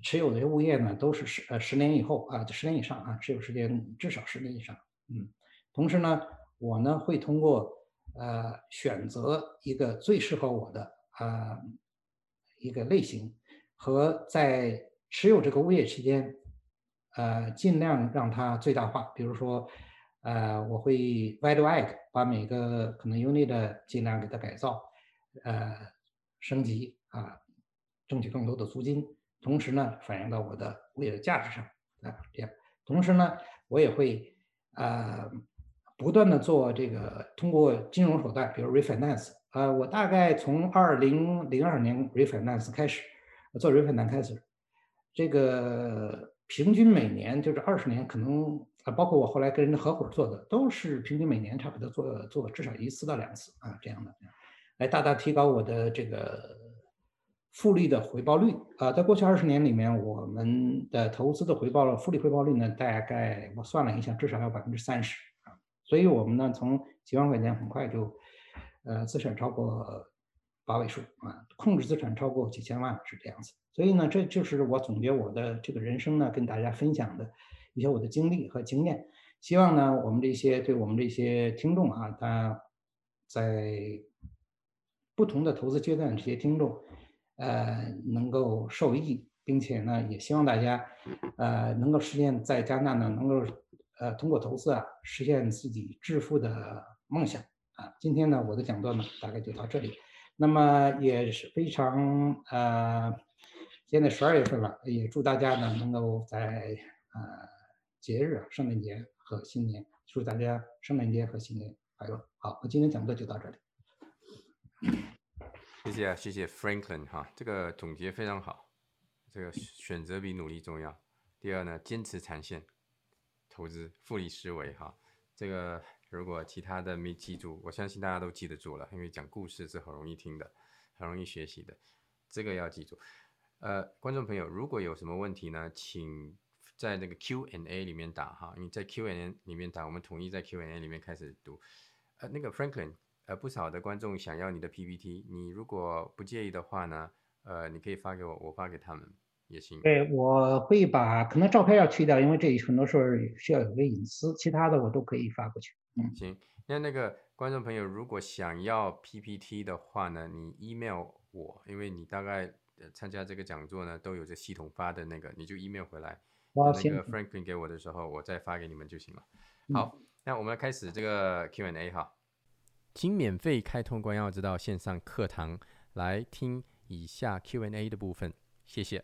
持有的物业呢，都是十呃十年以后啊，十年以上啊，持有时间至少十年以上。嗯，同时呢，我呢会通过呃选择一个最适合我的啊一个类型，和在持有这个物业期间，呃尽量让它最大化。比如说，呃我会 value add，把每个可能 unit 的尽量给它改造。呃，升级啊，争取更多的租金，同时呢，反映到我的物业的价值上啊，这样。同时呢，我也会呃不断的做这个，通过金融手段，比如 refinance 啊，我大概从二零零二年 refinance 开始做 refinance 开始，这个平均每年就是二十年，可能啊，包括我后来跟人合伙做的，都是平均每年差不多做做至少一次到两次啊，这样的。来大大提高我的这个复利的回报率啊，在过去二十年里面，我们的投资的回报复利回报率呢，大概我算了一下，至少要百分之三十啊。所以我们呢，从几万块钱很快就，呃，资产超过八位数啊，控制资产超过几千万是这样子。所以呢，这就是我总结我的这个人生呢，跟大家分享的一些我的经历和经验。希望呢，我们这些对我们这些听众啊，他在。不同的投资阶段，这些听众，呃，能够受益，并且呢，也希望大家，呃，能够实现在加拿大呢，能够，呃，通过投资啊，实现自己致富的梦想啊。今天呢，我的讲座呢，大概就到这里。那么也是非常，呃，现在十二月份了，也祝大家呢，能够在，呃，节日，圣诞节和新年，祝大家圣诞节和新年快乐。好，我今天讲座就到这里。谢谢啊，谢谢 Franklin 哈，这个总结非常好。这个选择比努力重要。第二呢，坚持长线投资，复利思维哈。这个如果其他的没记住，我相信大家都记得住了，因为讲故事是很容易听的，很容易学习的。这个要记住。呃，观众朋友，如果有什么问题呢，请在那个 Q&A 里面打哈。你在 Q&A 里面打，我们统一在 Q&A 里面开始读。呃，那个 Franklin。呃，不少的观众想要你的 PPT，你如果不介意的话呢，呃，你可以发给我，我发给他们也行。对，我会把可能照片要去掉，因为这很多时候需要有个隐私，其他的我都可以发过去。嗯，行。那那个观众朋友如果想要 PPT 的话呢，你 email 我，因为你大概参加这个讲座呢都有这系统发的那个，你就 email 回来，那个 Franklin 给我的时候，我再发给你们就行了。好，那我们开始这个 Q&A 哈。请免费开通关耀之道线上课堂来听以下 Q&A 的部分，谢谢。